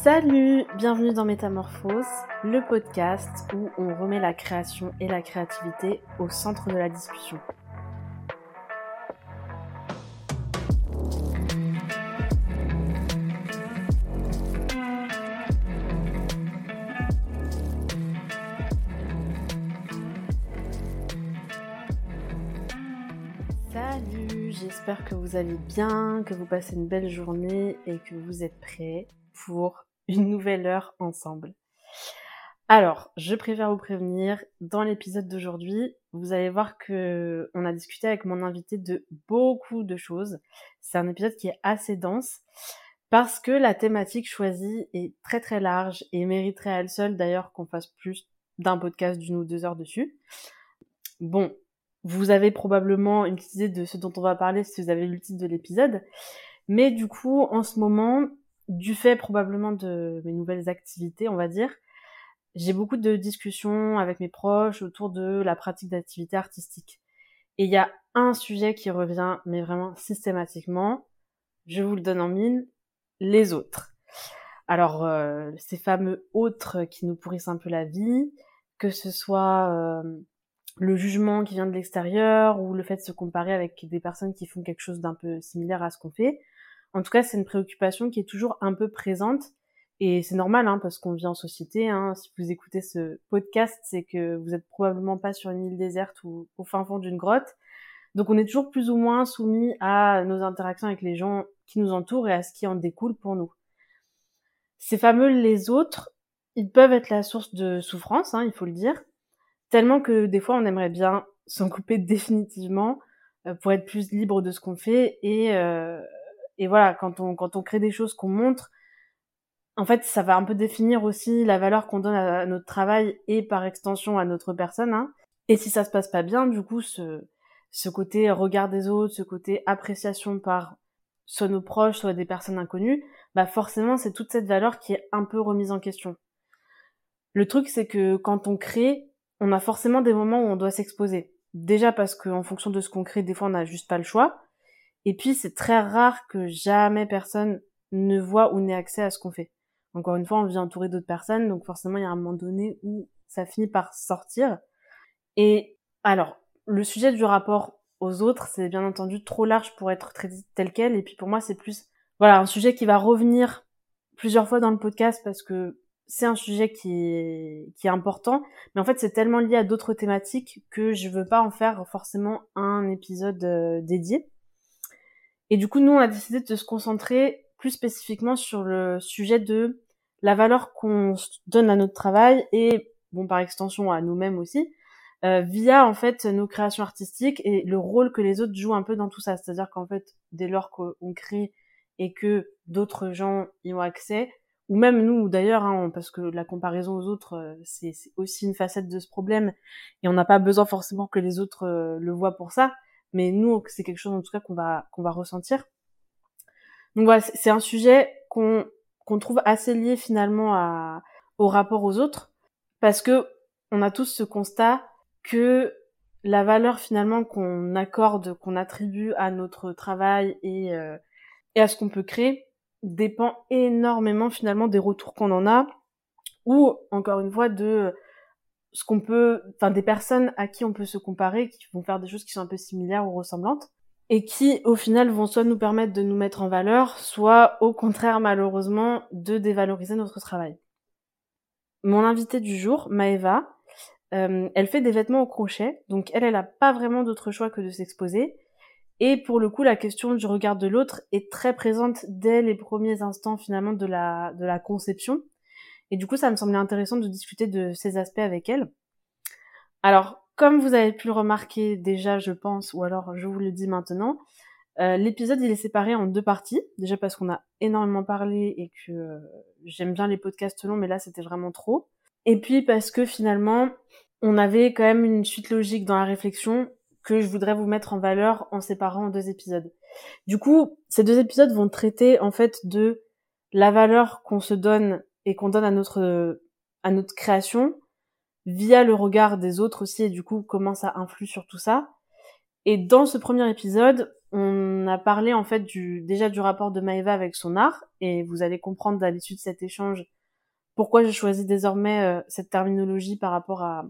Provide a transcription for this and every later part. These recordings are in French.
Salut, bienvenue dans Métamorphose, le podcast où on remet la création et la créativité au centre de la discussion. Salut, j'espère que vous allez bien, que vous passez une belle journée et que vous êtes prêts pour une nouvelle heure ensemble. Alors, je préfère vous prévenir, dans l'épisode d'aujourd'hui, vous allez voir que on a discuté avec mon invité de beaucoup de choses. C'est un épisode qui est assez dense parce que la thématique choisie est très très large et mériterait à elle seule d'ailleurs qu'on fasse plus d'un podcast d'une ou deux heures dessus. Bon, vous avez probablement une idée de ce dont on va parler si vous avez lu le titre de l'épisode. Mais du coup, en ce moment, du fait probablement de mes nouvelles activités, on va dire, j'ai beaucoup de discussions avec mes proches autour de la pratique d'activités artistiques. Et il y a un sujet qui revient, mais vraiment systématiquement, je vous le donne en mine, les autres. Alors, euh, ces fameux autres qui nous pourrissent un peu la vie, que ce soit euh, le jugement qui vient de l'extérieur ou le fait de se comparer avec des personnes qui font quelque chose d'un peu similaire à ce qu'on fait, en tout cas, c'est une préoccupation qui est toujours un peu présente. Et c'est normal, hein, parce qu'on vit en société. Hein. Si vous écoutez ce podcast, c'est que vous êtes probablement pas sur une île déserte ou au fin fond d'une grotte. Donc on est toujours plus ou moins soumis à nos interactions avec les gens qui nous entourent et à ce qui en découle pour nous. Ces fameux les autres, ils peuvent être la source de souffrance, hein, il faut le dire, tellement que des fois on aimerait bien s'en couper définitivement euh, pour être plus libre de ce qu'on fait et, euh, et voilà, quand on, quand on crée des choses qu'on montre, en fait, ça va un peu définir aussi la valeur qu'on donne à notre travail et par extension à notre personne. Hein. Et si ça se passe pas bien, du coup, ce, ce côté regard des autres, ce côté appréciation par soit nos proches, soit des personnes inconnues, bah forcément, c'est toute cette valeur qui est un peu remise en question. Le truc, c'est que quand on crée, on a forcément des moments où on doit s'exposer. Déjà parce qu'en fonction de ce qu'on crée, des fois, on n'a juste pas le choix. Et puis, c'est très rare que jamais personne ne voit ou n'ait accès à ce qu'on fait. Encore une fois, on vit entouré d'autres personnes, donc forcément, il y a un moment donné où ça finit par sortir. Et alors, le sujet du rapport aux autres, c'est bien entendu trop large pour être traité tel quel. Et puis pour moi, c'est plus, voilà, un sujet qui va revenir plusieurs fois dans le podcast parce que c'est un sujet qui est, qui est important. Mais en fait, c'est tellement lié à d'autres thématiques que je veux pas en faire forcément un épisode euh, dédié. Et du coup, nous, on a décidé de se concentrer plus spécifiquement sur le sujet de la valeur qu'on donne à notre travail et, bon, par extension, à nous-mêmes aussi, euh, via, en fait, nos créations artistiques et le rôle que les autres jouent un peu dans tout ça. C'est-à-dire qu'en fait, dès lors qu'on crée et que d'autres gens y ont accès, ou même nous d'ailleurs, hein, parce que la comparaison aux autres, euh, c'est aussi une facette de ce problème, et on n'a pas besoin forcément que les autres euh, le voient pour ça mais nous, c'est quelque chose en tout cas qu'on va qu'on va ressentir. Donc voilà, c'est un sujet qu'on qu'on trouve assez lié finalement à, au rapport aux autres, parce que on a tous ce constat que la valeur finalement qu'on accorde, qu'on attribue à notre travail et, euh, et à ce qu'on peut créer dépend énormément finalement des retours qu'on en a, ou encore une fois de ce qu'on peut, enfin des personnes à qui on peut se comparer, qui vont faire des choses qui sont un peu similaires ou ressemblantes, et qui au final vont soit nous permettre de nous mettre en valeur, soit au contraire malheureusement de dévaloriser notre travail. Mon invitée du jour, Maeva, euh, elle fait des vêtements au crochet, donc elle, elle a pas vraiment d'autre choix que de s'exposer. Et pour le coup, la question du regard de l'autre est très présente dès les premiers instants finalement de la, de la conception. Et du coup, ça me semblait intéressant de discuter de ces aspects avec elle. Alors, comme vous avez pu le remarquer déjà, je pense, ou alors je vous le dis maintenant, euh, l'épisode il est séparé en deux parties. Déjà parce qu'on a énormément parlé et que euh, j'aime bien les podcasts longs, mais là c'était vraiment trop. Et puis parce que finalement, on avait quand même une suite logique dans la réflexion que je voudrais vous mettre en valeur en séparant en deux épisodes. Du coup, ces deux épisodes vont traiter en fait de la valeur qu'on se donne et qu'on donne à notre à notre création via le regard des autres aussi et du coup comment ça influe sur tout ça. Et dans ce premier épisode, on a parlé en fait du, déjà du rapport de Maëva avec son art, et vous allez comprendre à l'issue de cet échange pourquoi je choisis désormais euh, cette terminologie par rapport à,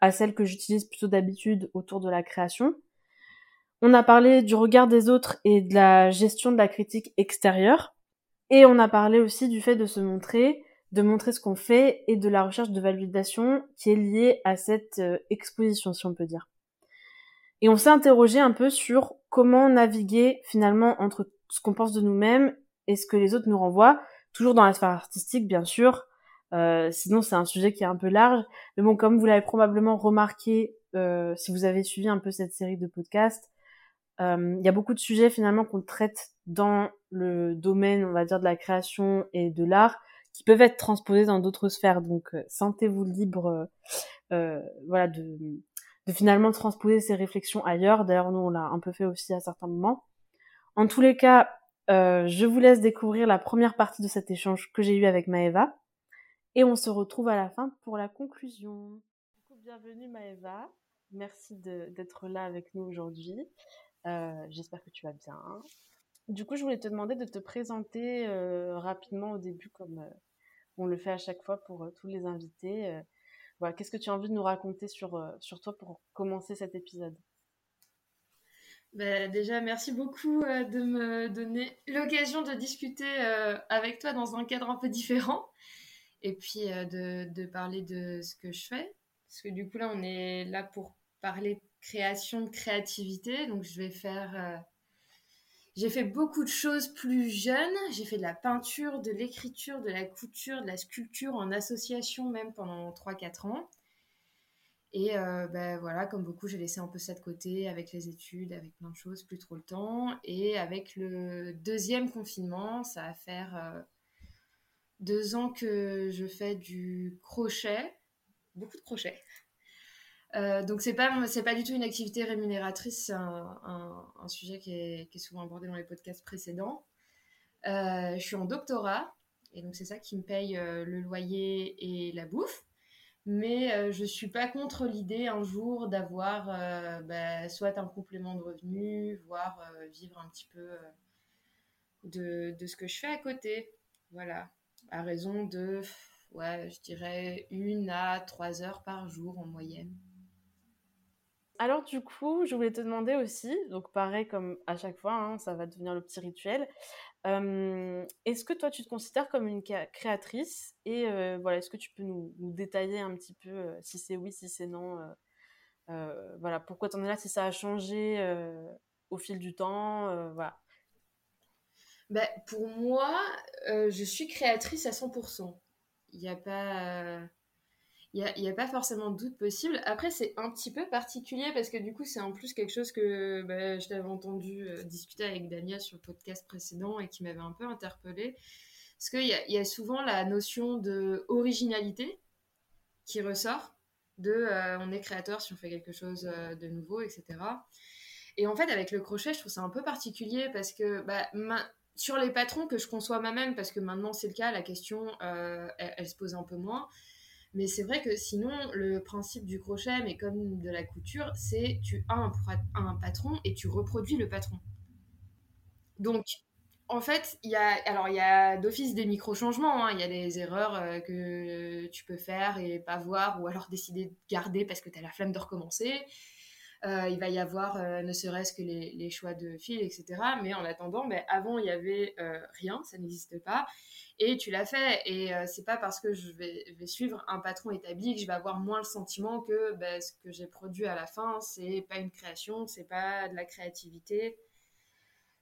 à celle que j'utilise plutôt d'habitude autour de la création. On a parlé du regard des autres et de la gestion de la critique extérieure. Et on a parlé aussi du fait de se montrer, de montrer ce qu'on fait et de la recherche de validation qui est liée à cette euh, exposition, si on peut dire. Et on s'est interrogé un peu sur comment naviguer finalement entre ce qu'on pense de nous-mêmes et ce que les autres nous renvoient, toujours dans la sphère artistique bien sûr, euh, sinon, c'est un sujet qui est un peu large. Mais bon, comme vous l'avez probablement remarqué, euh, si vous avez suivi un peu cette série de podcasts, il y a beaucoup de sujets finalement qu'on traite dans le domaine, on va dire, de la création et de l'art, qui peuvent être transposés dans d'autres sphères. Donc, sentez-vous libre, voilà, de, de finalement transposer ces réflexions ailleurs. D'ailleurs, nous, on l'a un peu fait aussi à certains moments. En tous les cas, je vous laisse découvrir la première partie de cet échange que j'ai eu avec Maëva. Et on se retrouve à la fin pour la conclusion. bienvenue Maëva. Merci d'être là avec nous aujourd'hui. Euh, j'espère que tu vas bien. Du coup, je voulais te demander de te présenter euh, rapidement au début, comme euh, on le fait à chaque fois pour tous les invités. qu'est-ce que tu as envie de nous raconter sur, sur toi pour commencer cet épisode? Ben, déjà, merci beaucoup de me donner l'occasion de discuter avec toi dans un cadre un peu différent et puis euh, de, de, parler de ce que je fais. Parce que du coup, là, on est là pour parler création, de créativité. Donc, je vais faire. Euh, j'ai fait beaucoup de choses plus jeunes. J'ai fait de la peinture, de l'écriture, de la couture, de la sculpture en association même pendant 3-4 ans. Et euh, ben voilà, comme beaucoup, j'ai laissé un peu ça de côté avec les études, avec plein de choses, plus trop le temps. Et avec le deuxième confinement, ça va faire deux ans que je fais du crochet, beaucoup de crochet. Euh, donc c'est pas c'est pas du tout une activité rémunératrice, c'est un, sujet qui est, souvent abordé dans les podcasts précédents. Euh, je suis en doctorat et donc c'est ça qui me paye euh, le loyer et la bouffe. Mais je suis pas contre l'idée un jour d'avoir bah, soit un complément de revenus, voire vivre un petit peu de, de, ce que je fais à côté. Voilà à raison de, ouais, je dirais une à trois heures par jour en moyenne. Alors du coup, je voulais te demander aussi, donc pareil comme à chaque fois, hein, ça va devenir le petit rituel. Euh, est-ce que toi tu te considères comme une créatrice? Et euh, voilà, est-ce que tu peux nous, détailler un petit peu euh, si c'est oui, si c'est non, voilà, pourquoi tu en es là, si ça a changé au fil du temps, voilà. Bah, pour moi, je suis créatrice à 100%. Il n'y a pas... Il n'y a, pas forcément de doute possible. Après, c'est un petit peu particulier parce que du coup, c'est en plus quelque chose que bah, je t'avais entendu euh, discuter avec Dania sur le podcast précédent et qui m'avait un peu interpellée. Parce qu'il y, y, a souvent la notion de originalité qui ressort, de euh, on est créateur si on fait quelque chose de nouveau, etc. Et en fait, avec le crochet, je trouve ça un peu particulier parce que bah, sur les patrons que je conçois moi-même, parce que maintenant c'est le cas, la question, euh, elle, se pose un peu moins. Mais c'est vrai que sinon, le principe du crochet, mais comme de la couture, c'est tu as un, patron et tu reproduis le patron. Donc, en fait, il y a, alors il y a d'office des micro-changements, hein. il y a des erreurs euh, que tu peux faire et pas voir, ou alors décider de garder parce que tu as la flemme de recommencer. Euh, il va y avoir euh, ne serait-ce que les, choix de fil, etc. Mais en attendant, ben, avant, il y avait euh, rien, ça n'existe pas. Et tu l'as fait. Et c'est pas parce que je vais, suivre un patron établi que je vais avoir moins le sentiment que ben, ce que j'ai produit à la fin, c'est pas une création, c'est pas de la créativité.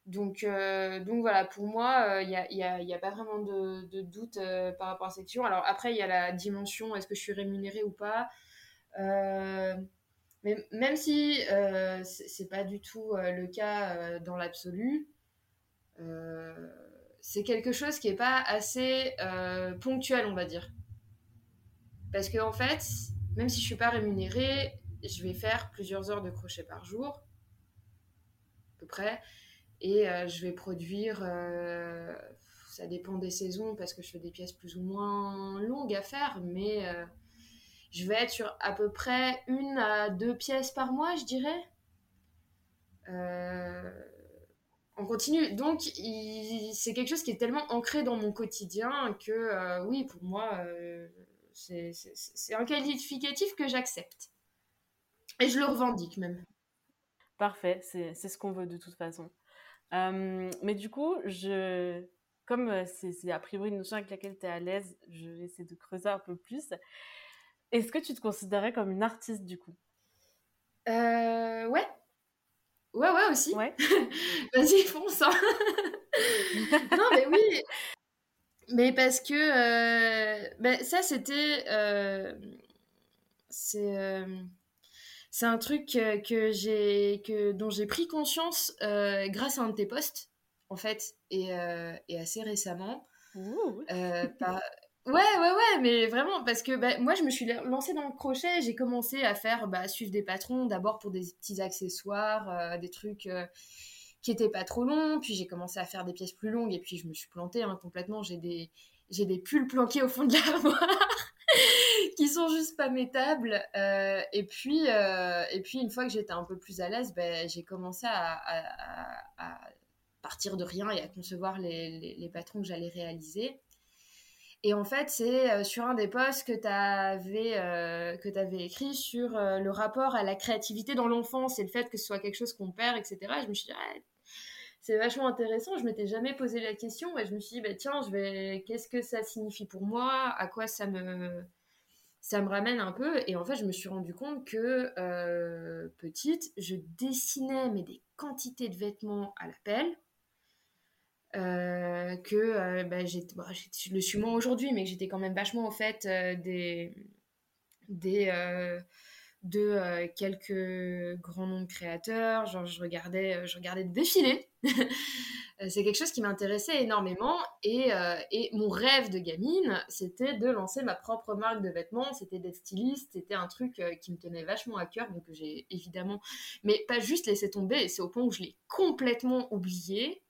Donc, donc voilà, pour moi, il n'y a, a, pas vraiment de doute par rapport à cette question. Alors après, il y a la dimension, est-ce que je suis rémunérée ou pas? Mais même si euh, c'est pas du tout euh, le cas euh, dans l'absolu, euh, c'est quelque chose qui est pas assez ponctuel, on va dire. Parce que en fait, même si je suis pas rémunérée, je vais faire plusieurs heures de crochet par jour, à peu près, et je vais produire. ça dépend des saisons parce que je fais des pièces plus ou moins longues à faire, mais je vais être sur à peu près une à deux pièces par mois, je dirais. Euh, on continue. Donc, c'est quelque chose qui est tellement ancré dans mon quotidien que, euh, oui, pour moi, euh, c'est un qualificatif que j'accepte. Et je le revendique même. Parfait, c'est ce qu'on veut de toute façon. Mais du coup, je, comme c'est a priori une notion avec laquelle tu es à l'aise, je vais essayer de creuser un peu plus. Est-ce que tu te considérais comme une artiste du coup? Ouais, Ouais, ouais, aussi. Ouais. Vas-y, fonce. Hein. non, mais oui. Mais parce que euh, ben, ça, c'était. Euh, c'est. Euh, c'est un truc que j'ai que dont j'ai pris conscience grâce à un de tes posts en fait et, et assez récemment Ouh. Ouais, ouais, ouais, mais vraiment, parce que bah, moi, je me suis lancée dans le crochet, j'ai commencé à faire, bah, suivre des patrons, d'abord pour des petits accessoires, euh, des trucs euh, qui étaient pas trop longs, puis j'ai commencé à faire des pièces plus longues, et puis je me suis plantée hein, complètement, j'ai des, j'ai des pulls planqués au fond de l'armoire qui sont juste pas métables, euh, et, puis, et puis une fois que j'étais un peu plus à l'aise, bah, j'ai commencé à, partir de rien et à concevoir les, les, les patrons que j'allais réaliser. Et en fait, c'est euh, sur un des posts que tu avais, euh, avais écrit sur euh, le rapport à la créativité dans l'enfance et le fait que ce soit quelque chose qu'on perd, etc. je me suis dit, ah, c'est vachement intéressant. Je m'étais jamais posé la question et je me suis dit, bah, tiens, vais, qu'est-ce que ça signifie pour moi? À quoi ça me, ça me ramène un peu? Et en fait, je me suis rendu compte que petite, je dessinais mais des quantités de vêtements à la pelle euh, que euh, bah, bah, je le suis moins aujourd'hui, mais que j'étais quand même vachement au fait euh, des, des de quelques grands noms de créateurs. Genre, je regardais, je regardais des défilés. c'est quelque chose qui m'intéressait énormément. Et, et, mon rêve de gamine, c'était de lancer ma propre marque de vêtements. C'était d'être styliste. C'était un truc qui me tenait vachement à cœur. Donc, j'ai évidemment, mais pas juste laissé tomber. C'est au point où je l'ai complètement oublié.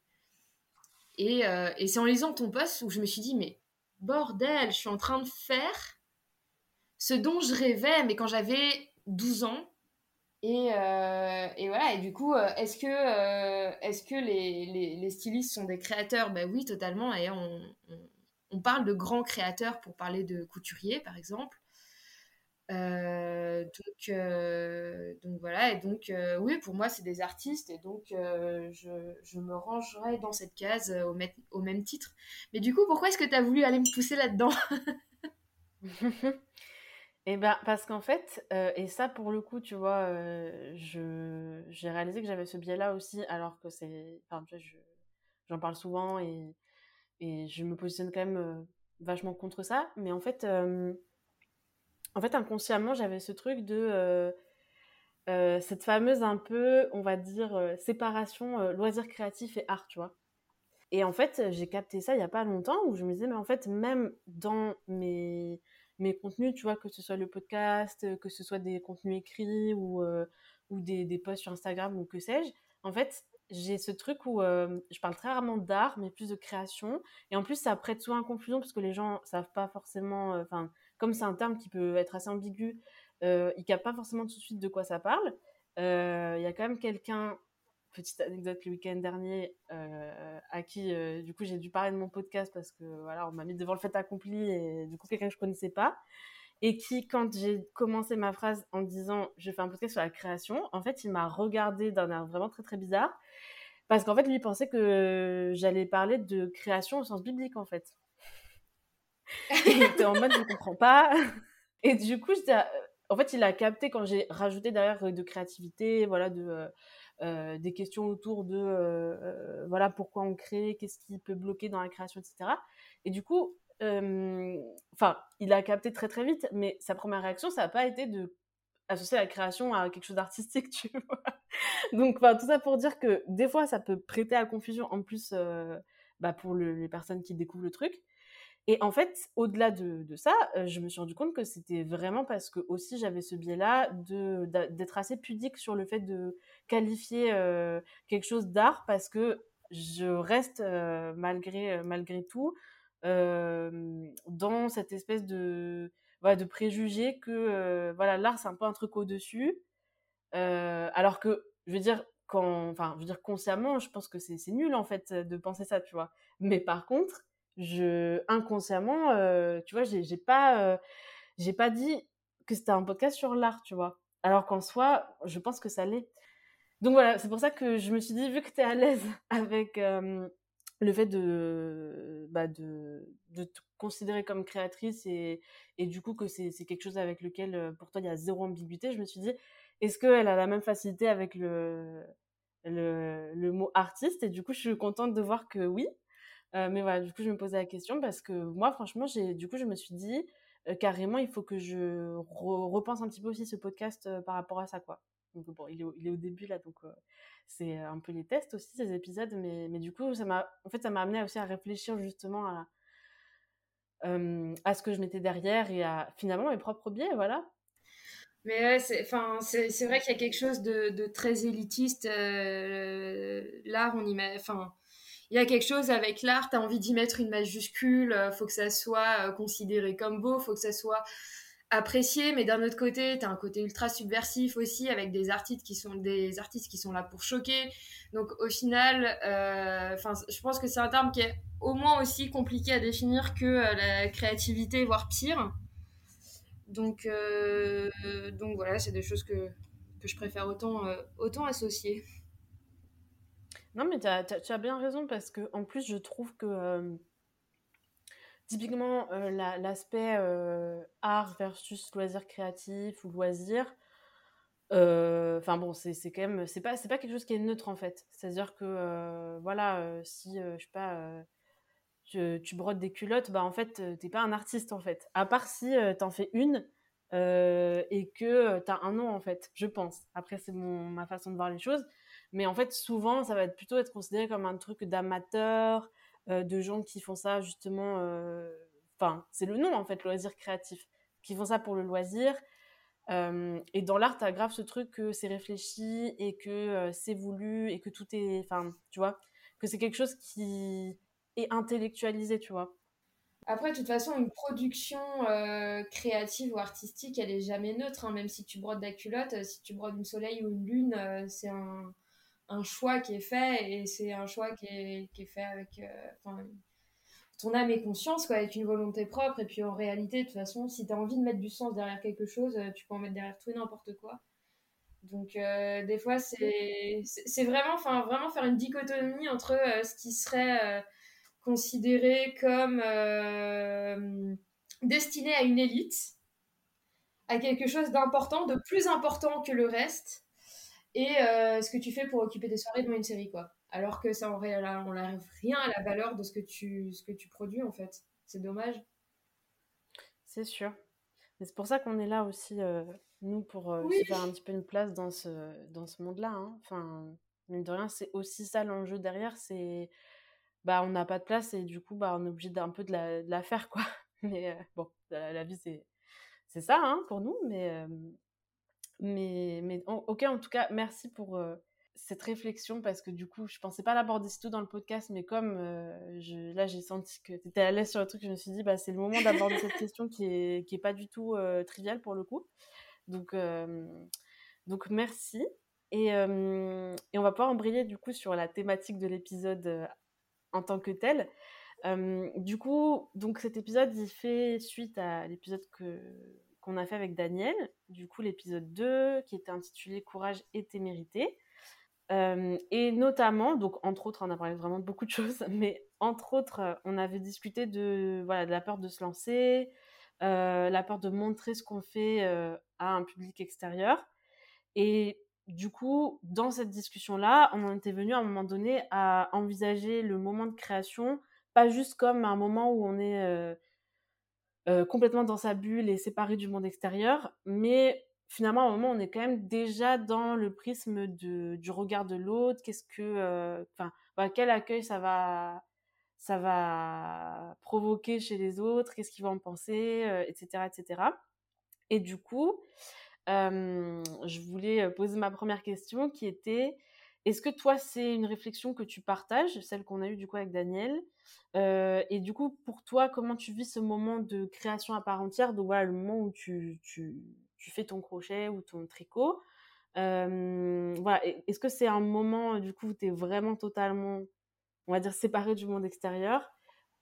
Euh, et, c'est en lisant ton post où je me suis dit, mais bordel, je suis en train de faire ce dont je rêvais, mais quand j'avais 12 ans. Et, euh, et, voilà, et du coup, euh, est-ce que, est que les, stylistes sont des créateurs? Ben oui, totalement. Et on, on, parle de grands créateurs pour parler de couturiers, par exemple. Euh, donc, euh, donc voilà, et donc euh, oui, pour moi, c'est des artistes, et donc je, je, me rangerai dans cette case au, même titre. Mais du coup, pourquoi est-ce que tu as voulu aller me pousser là-dedans? Eh ben, parce qu'en fait, et ça pour le coup, tu vois, je, j'ai réalisé que j'avais ce biais-là aussi, alors que c'est. Enfin, j'en parle souvent et je me positionne quand même vachement contre ça, mais en fait en fait, inconsciemment, j'avais ce truc de euh, euh, cette fameuse un peu, on va dire, euh, séparation loisir créatif et art, tu vois. Et en fait, j'ai capté ça il n'y a pas longtemps où je me disais, mais en fait, même dans mes, mes contenus, tu vois, que ce soit le podcast, que ce soit des contenus écrits ou, ou des, des posts sur Instagram ou que sais-je, en fait, j'ai ce truc où je parle très rarement d'art, mais plus de création. Et en plus, ça prête souvent à confusion parce que les gens savent pas forcément. Enfin, comme c'est un terme qui peut être assez ambigu, euh, ils captent pas forcément tout de suite de quoi ça parle. Euh, il y a quand même quelqu'un, petite anecdote le week-end dernier, euh, à qui euh, du coup j'ai dû parler de mon podcast parce que voilà, on m'a mis devant le fait accompli et du coup quelqu'un que je connaissais pas et qui, quand j'ai commencé ma phrase en disant je fais un podcast sur la création, en fait, il m'a regardé d'un air vraiment très très bizarre parce qu'en fait, lui il pensait que j'allais parler de création au sens biblique en fait. était en mode, je comprends pas. Et du coup, en fait, il a capté quand j'ai rajouté derrière euh, de créativité, voilà, de, euh, euh, des questions autour de, voilà, pourquoi on crée, qu'est-ce qui peut bloquer dans la création, etc. Et du coup, enfin, il a capté très très vite, mais sa première réaction, ça n'a pas été de associer la création à quelque chose d'artistique, tu vois. Donc, tout ça pour dire que des fois, ça peut prêter à confusion, en plus, bah, pour les personnes qui découvrent le truc. Et en fait, au-delà de, ça, euh, je me suis rendu compte que c'était vraiment parce que aussi j'avais ce biais-là d'être assez pudique sur le fait de qualifier euh, quelque chose d'art parce que je reste euh, malgré malgré tout dans cette espèce de voilà, de préjugé que voilà l'art c'est un peu un truc au dessus alors que je veux dire quand, enfin, je veux dire consciemment, je pense que c'est nul en fait de penser ça, tu vois. Mais par contre, je inconsciemment, euh, tu vois, j'ai pas, euh, j'ai pas dit que c'était un podcast sur l'art, tu vois. Alors qu'en soi, je pense que ça l'est. Donc voilà, c'est pour ça que je me suis dit, vu que tu es à l'aise avec le fait de, bah de, de te considérer comme créatrice et, et du coup que c'est quelque chose avec lequel pour toi il y a zéro ambiguïté, je me suis dit, est-ce qu'elle a la même facilité avec le, le, le, mot artiste? Et du coup, je suis contente de voir que oui. Euh, mais voilà, du coup, je me posais la question parce que moi, franchement, j'ai, du coup, je me suis dit euh, carrément, il faut que je repense un petit peu aussi ce podcast euh, par rapport à ça, quoi. Donc bon, il est, au, il est au début là, donc c'est un peu les tests aussi ces épisodes, mais, mais du coup, ça m'a, en fait, ça m'a amené aussi à réfléchir justement à, à ce que je mettais derrière et à finalement mes propres biais, voilà. Mais enfin, c'est, c'est vrai qu'il y a quelque chose de, de très élitiste. L'art, on y met, enfin, il y a quelque chose avec l'art. T'as envie d'y mettre une majuscule. Euh, faut que ça soit euh, considéré comme beau. Faut que ça soit apprécié. Mais d'un autre côté, t'as un côté ultra subversif aussi avec des artistes qui sont des artistes qui sont là pour choquer. Donc au final, enfin, je pense que c'est un terme qui est au moins aussi compliqué à définir que la créativité, voire pire. Donc, euh, donc voilà, c'est des choses que, que je préfère autant, euh, autant associer. Non, mais tu as, as, bien raison parce que en plus, je trouve que euh, typiquement l'aspect art versus loisir créatif ou loisir, enfin bon, c'est quand même, c'est pas, pas quelque chose qui est neutre en fait. C'est-à-dire que voilà, si je sais pas tu, brodes des culottes, bah en fait, t'es pas un artiste en fait. À part si t'en fais une euh, et que t'as un nom en fait, je pense. Après, c'est ma façon de voir les choses. Mais en fait, souvent, ça va plutôt être considéré comme un truc d'amateur, euh, de gens qui font ça justement. Enfin, c'est le nom en fait, loisir créatif, qui font ça pour le loisir. et dans l'art, t'as grave ce truc que c'est réfléchi et que c'est voulu et que tout est. Enfin, tu vois, que c'est quelque chose qui et intellectualisé, tu vois. Après, de toute façon, une production euh, créative ou artistique, elle est jamais neutre. Hein. Même si tu brodes la culotte, euh, si tu brodes une soleil ou une lune, euh, c'est un, un, choix qui est fait et c'est un choix qui est, qui est fait avec ton âme et conscience, quoi, avec une volonté propre. Et puis en réalité, de toute façon, si tu as envie de mettre du sens derrière quelque chose, tu peux en mettre derrière tout et n'importe quoi. Donc des fois, c'est vraiment, vraiment faire une dichotomie entre ce qui serait considéré comme euh, destiné à une élite, à quelque chose d'important, de plus important que le reste, et euh, ce que tu fais pour occuper des soirées devant une série, quoi. Alors que ça, on n'arrive rien à la valeur de ce que tu, ce que tu produis, en fait. C'est dommage. C'est sûr. c'est pour ça qu'on est là aussi, euh, nous, pour faire un petit peu une place dans ce, dans ce monde-là. Hein. Enfin, mine de rien, c'est aussi ça l'enjeu derrière, c'est bah on n'a pas de place et du coup bah on est obligé d'un peu de la, de la, faire quoi mais euh, bon la, vie c'est c'est ça hein, pour nous mais euh, mais mais ok en tout cas merci pour euh, cette réflexion parce que du coup je pensais pas l'aborder tout dans le podcast mais comme je, là j'ai senti que tu étais à l'aise sur le truc je me suis dit bah c'est le moment d'aborder cette question qui est qui est pas du tout triviale pour le coup donc donc merci et, et, on va pouvoir embrayer du coup sur la thématique de l'épisode en tant que tel. du coup, donc cet épisode, il fait suite à l'épisode que qu'on a fait avec Daniel, du coup l'épisode 2 qui était intitulé Courage et témérité. et notamment, donc entre autres, on a parlé vraiment de beaucoup de choses, mais entre autres, on avait discuté de, voilà, de la peur de se lancer, euh, la peur de montrer ce qu'on fait à un public extérieur. Et du coup, dans cette discussion-là, on en était venu à un moment donné à envisager le moment de création, pas juste comme un moment où on est euh, euh, complètement dans sa bulle et séparé du monde extérieur, mais finalement, à un moment, on est quand même déjà dans le prisme de, du regard de l'autre. Qu'est-ce que, euh, enfin, quel accueil ça va, ça va provoquer chez les autres? Qu'est-ce qu'ils vont en penser, etc., etc. Et du coup, je voulais poser ma première question qui était est-ce que toi, c'est une réflexion que tu partages, celle qu'on a eue du coup avec Daniel? Euh, Et du coup, pour toi, comment tu vis ce moment de création à part entière? Donc le moment où tu, fais ton crochet ou ton tricot. voilà. Est-ce que c'est un moment, du coup, où tu es vraiment totalement, on va dire, séparé du monde extérieur?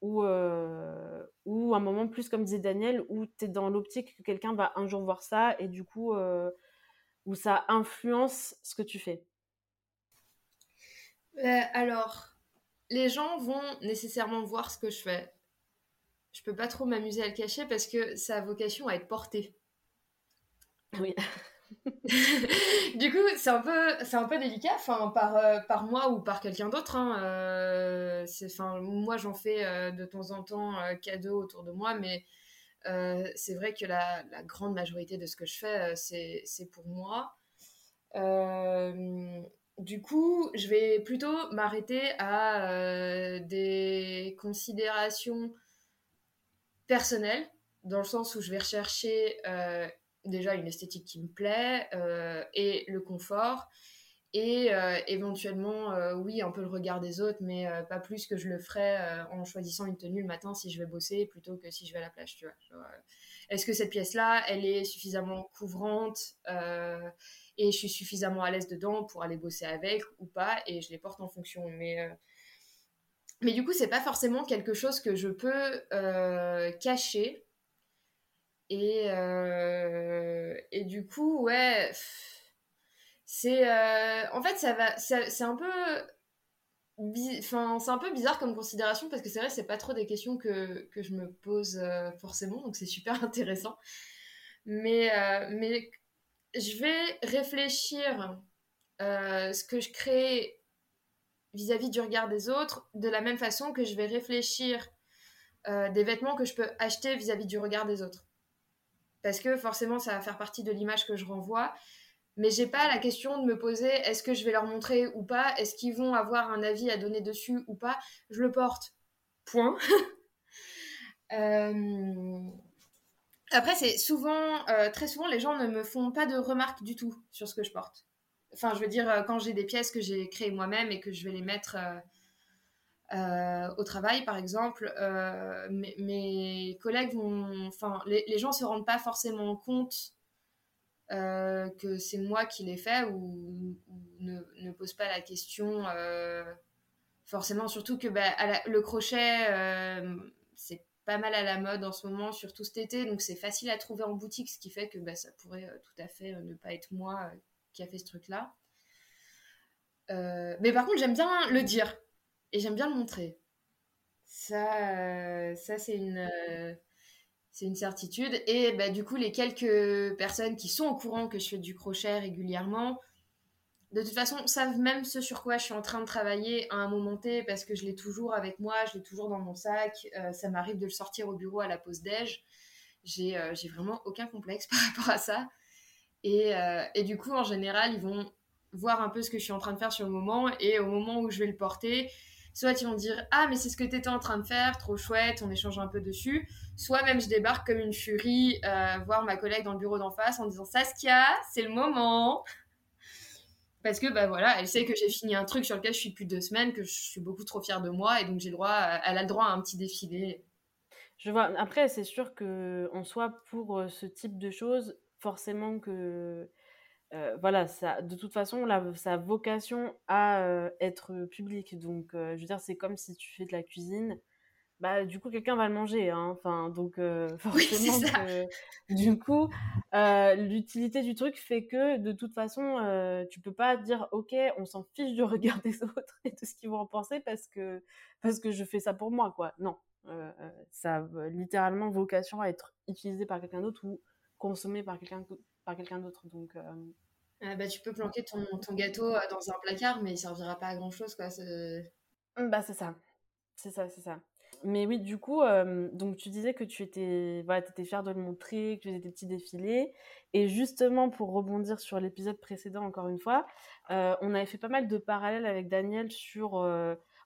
Ou, ou un moment plus, comme disait Daniel, où tu es dans l'optique que quelqu'un va un jour voir ça et du coup, où ça influence ce que tu fais? Alors, les gens vont nécessairement voir ce que je fais. Je peux pas trop m'amuser à le cacher parce que ça a vocation à être porté. Oui. du coup, c'est un peu, c'est un peu délicat, enfin par euh, par moi ou par quelqu'un d'autre. Hein, euh, enfin, moi j'en fais euh, de temps en temps cadeau autour de moi, mais c'est vrai que la, la, grande majorité de ce que je fais, c'est, c'est pour moi. Du coup, je vais plutôt m'arrêter à des considérations personnelles, dans le sens où je vais rechercher déjà une esthétique qui me plaît euh, et le confort. Et euh, éventuellement euh, oui un peu le regard des autres mais pas plus que je le ferais en choisissant une tenue le matin si je vais bosser plutôt que si je vais à la plage tu vois. Est-ce que cette pièce là elle est suffisamment couvrante et je suis suffisamment à l'aise dedans pour aller bosser avec ou pas et je les porte en fonction mais mais du coup c'est pas forcément quelque chose que je peux cacher et, euh, et du coup, ouais, c'est. Euh, en fait, ça va. C'est un peu. Enfin, c'est un peu bizarre comme considération parce que c'est vrai, c'est pas trop des questions que, que je me pose euh, forcément, donc c'est super intéressant. Mais, mais je vais réfléchir ce que je crée vis-à-vis -vis du regard des autres de la même façon que je vais réfléchir des vêtements que je peux acheter vis-à-vis -vis du regard des autres parce que forcément ça va faire partie de l'image que je renvoie. Mais j'ai pas la question de me poser est-ce que je vais leur montrer ou pas, est-ce qu'ils vont avoir un avis à donner dessus ou pas? Je le porte. Point. Euh, après, c'est souvent, euh, très souvent, les gens ne me font pas de remarques du tout sur ce que je porte. Enfin, je veux dire, euh, quand j'ai des pièces que j'ai créées moi-même et que je vais les mettre euh, au travail, par exemple, mes, collègues vont, enfin, les, les, gens se rendent pas forcément compte que c'est moi qui l'ai fait ou, ne, ne posent pas la question forcément, surtout que bah, le crochet, pas mal à la mode en ce moment, surtout cet été, donc c'est facile à trouver en boutique, ce qui fait que bah, ça pourrait tout à fait ne pas être moi qui a fait ce truc-là. mais par contre, j'aime bien le dire et j'aime bien le montrer. Ça, euh, ça c'est une, euh, c'est une certitude. Et bah, du coup, les quelques personnes qui sont au courant que je fais du crochet régulièrement, de toute façon, savent même ce sur quoi je suis en train de travailler à un moment T parce que je l'ai toujours avec moi, je l'ai toujours dans mon sac. Euh, ça m'arrive de le sortir au bureau à la pause déj. J'ai, j'ai vraiment aucun complexe par rapport à ça. Et, et, du coup, en général, ils vont voir un peu ce que je suis en train de faire sur le moment. Et au moment où je vais le porter, Soit ils vont dire Ah, mais c'est ce que tu étais en train de faire, trop chouette, on échange un peu dessus. Soit même je débarque comme une furie, euh, voir ma collègue dans le bureau d'en face en disant Saskia, c'est le moment. Parce que bah voilà, elle sait que j'ai fini un truc sur lequel je suis depuis deux semaines, que je suis beaucoup trop fière de moi et donc j'ai droit, elle a le droit à un petit défilé. Je vois. Après, c'est sûr que en soit pour euh, ce type de choses, forcément que euh, voilà, ça, de toute façon, la, sa vocation à euh, être public. Donc, euh, je veux dire, c'est comme si tu fais de la cuisine. Bah, du coup, quelqu'un va le manger. Hein. Enfin, donc, forcément, du coup, l'utilité du truc fait que, de toute façon, tu peux pas dire, OK, on s'en fiche du regard des autres et de ce qu'ils vont en penser parce que, parce que je fais ça pour moi, quoi. Non. ça a littéralement vocation à être utilisé par quelqu'un d'autre ou consommé par quelqu'un par quelqu'un d'autre. Donc, euh, ah bah, tu peux planquer ton, ton, gâteau euh, dans un placard, mais il servira pas à grand chose, quoi. Bah, c'est ça. C'est ça, c'est ça. Mais oui, du coup, euh, donc tu disais que tu étais, voilà, étais fière de le montrer, que tu faisais des petits défilés. Et justement, pour rebondir sur l'épisode précédent, encore une fois, on avait fait pas mal de parallèles avec Daniel sur,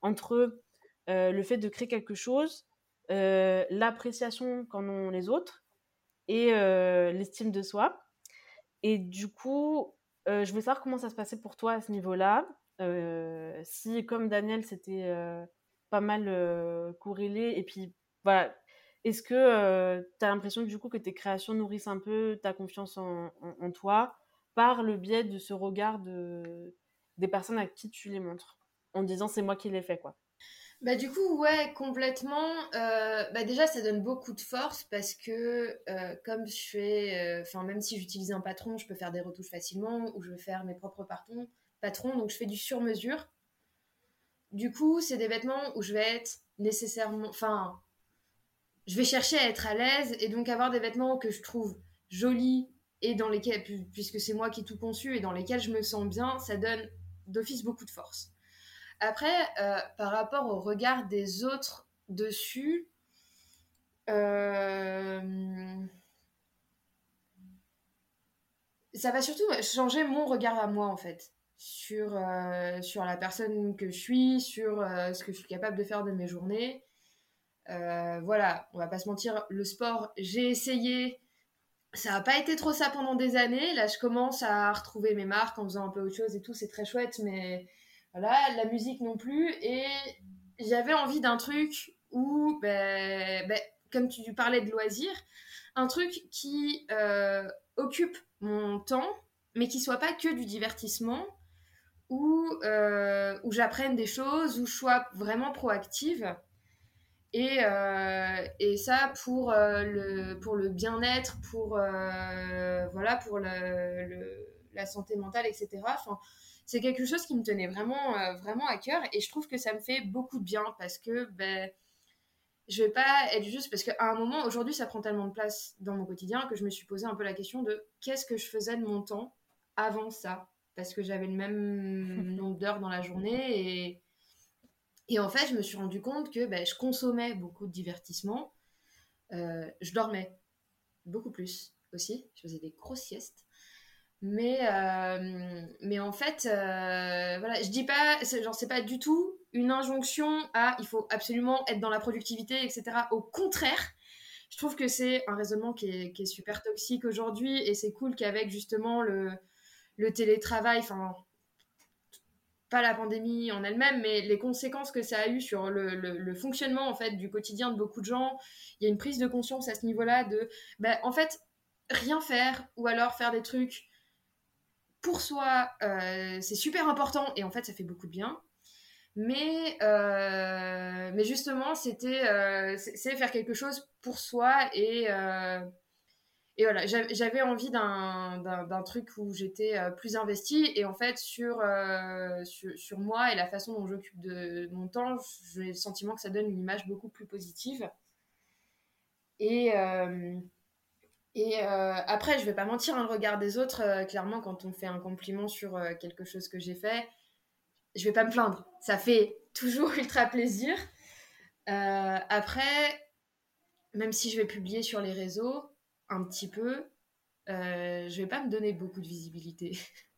entre le fait de créer quelque chose, l'appréciation qu'en ont les autres et l'estime de soi. Et du coup, euh, je voulais savoir comment ça se passait pour toi à ce niveau-là. Euh, si, comme Daniel, c'était euh, pas mal corrélé. Et puis, voilà. Est-ce que tu as l'impression du coup que tes créations nourrissent un peu ta confiance en, toi par le biais de ce regard de, des personnes à qui tu les montres, en disant c'est moi qui l'ai fait, quoi? Bah du coup ouais complètement. Euh, bah déjà ça donne beaucoup de force parce que euh, comme je fais, euh, enfin même si j'utilise un patron, je peux faire des retouches facilement ou je veux faire mes propres patrons, patrons donc je fais du sur mesure. Du coup c'est des vêtements où je vais être nécessairement, enfin je vais chercher à être à l'aise et donc avoir des vêtements que je trouve jolis et dans lesquels puisque c'est moi qui tout conçu et dans lesquels je me sens bien, ça donne d'office beaucoup de force. Après, euh, par rapport au regard des autres dessus, euh, ça va surtout changer mon regard à moi en fait sur, euh, sur la personne que je suis, sur ce que je suis capable de faire de mes journées. voilà, on va pas se mentir, le sport, j'ai essayé, ça n'a pas été trop ça pendant des années. Là, je commence à retrouver mes marques en faisant un peu autre chose et tout, c'est très chouette, mais voilà, la musique non plus. Et j'avais envie d'un truc où, ben, ben, comme tu parlais de loisirs, un truc qui euh, occupe mon temps, mais qui soit pas que du divertissement, où, euh, où j'apprenne des choses, où je sois vraiment proactive. Et, euh, et ça pour le, pour le bien-être, pour, voilà, pour la santé mentale, etc. Enfin, c'est quelque chose qui me tenait vraiment, euh, vraiment à cœur et je trouve que ça me fait beaucoup de bien parce que ben, je vais pas être juste parce qu'à un moment, aujourd'hui, ça prend tellement de place dans mon quotidien que je me suis posé un peu la question de qu'est-ce que je faisais de mon temps avant ça? Parce que j'avais le même nombre d'heures dans la journée et, et en fait, je me suis rendu compte que ben, je consommais beaucoup de divertissement, euh, je dormais beaucoup plus aussi, je faisais des grosses siestes. Mais, euh, mais en fait, euh, voilà, je dis pas, genre, c'est pas du tout une injonction à il faut absolument être dans la productivité, etc. Au contraire, je trouve que c'est un raisonnement qui est, qui est super toxique aujourd'hui et c'est cool qu'avec justement le, le télétravail, enfin, pas la pandémie en elle-même, mais les conséquences que ça a eu sur le, fonctionnement en fait du quotidien de beaucoup de gens, il y a une prise de conscience à ce niveau-là de, ben, en fait, rien faire ou alors faire des trucs pour soi, euh, c'est super important et en fait, ça fait beaucoup de bien. Mais, euh, mais justement, c'était euh, c'est faire quelque chose pour soi et, et voilà, j'avais envie d'un truc où j'étais plus investie et en fait, sur, sur, sur, moi et la façon dont j'occupe de mon temps, j'ai le sentiment que ça donne une image beaucoup plus positive. Et, et euh, après, je vais pas mentir, hein, le regard des autres, euh, clairement, quand on fait un compliment sur euh, quelque chose que j'ai fait, je vais pas me plaindre. Ça fait toujours ultra plaisir. après, même si je vais publier sur les réseaux un petit peu, je vais pas me donner beaucoup de visibilité.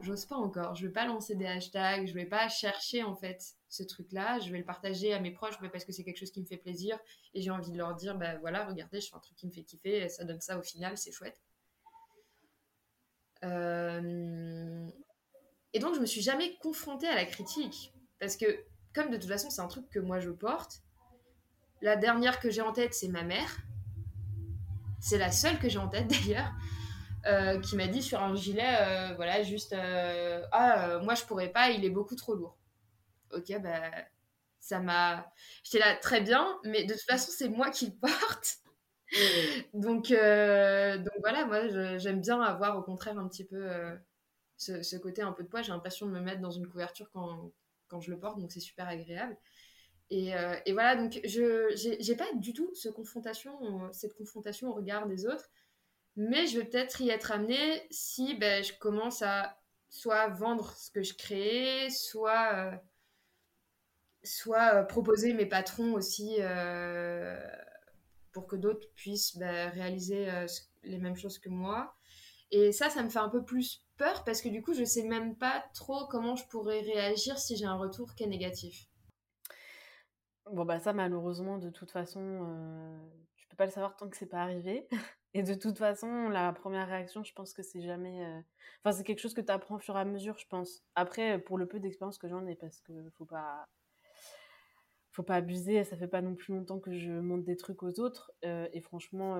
J'ose pas encore. Je vais pas lancer des hashtags. Je vais pas chercher en fait ce truc-là. Je vais le partager à mes proches parce que c'est quelque chose qui me fait plaisir et j'ai envie de leur dire, bah voilà, regardez, je fais un truc qui me fait kiffer, ça donne ça au final, c'est chouette. Euh, et donc je me suis jamais confrontée à la critique parce que comme de toute façon c'est un truc que moi je porte. La dernière que j'ai en tête c'est ma mère. C'est la seule que j'ai en tête d'ailleurs. Euh, qui m'a dit sur un gilet, euh, voilà, juste ah moi je pourrais pas, il est beaucoup trop lourd ok, bah, ça m'a. J'étais là, très bien, mais de toute façon, c'est moi qui le porte. donc, euh, donc voilà, moi, j'aime bien avoir au contraire un petit peu euh, ce, côté un peu de poids. J'ai l'impression de me mettre dans une couverture quand, quand je le porte, donc c'est super agréable. Et, euh, et, voilà, donc je j'ai pas du tout confrontation, cette confrontation au regard des autres, mais je vais peut-être y être amenée si ben, je commence à soit vendre ce que je crée, soit soit euh, proposer mes patrons aussi euh, pour que d'autres puissent bah, réaliser euh, les mêmes choses que moi. Et ça, ça me fait un peu plus peur parce que du coup, je sais même pas trop comment je pourrais réagir si j'ai un retour qui est négatif. Bon, bah ça, malheureusement, de toute façon, euh, tu peux pas le savoir tant que c'est pas arrivé. Et de toute façon, la première réaction, je pense que c'est jamais. Enfin, c'est quelque chose que tu apprends au fur et à mesure, je pense. Après, pour le peu d'expérience que j'en ai, parce que faut pas faut pas abuser. Ça fait pas non plus longtemps que je monte des trucs aux autres. et franchement,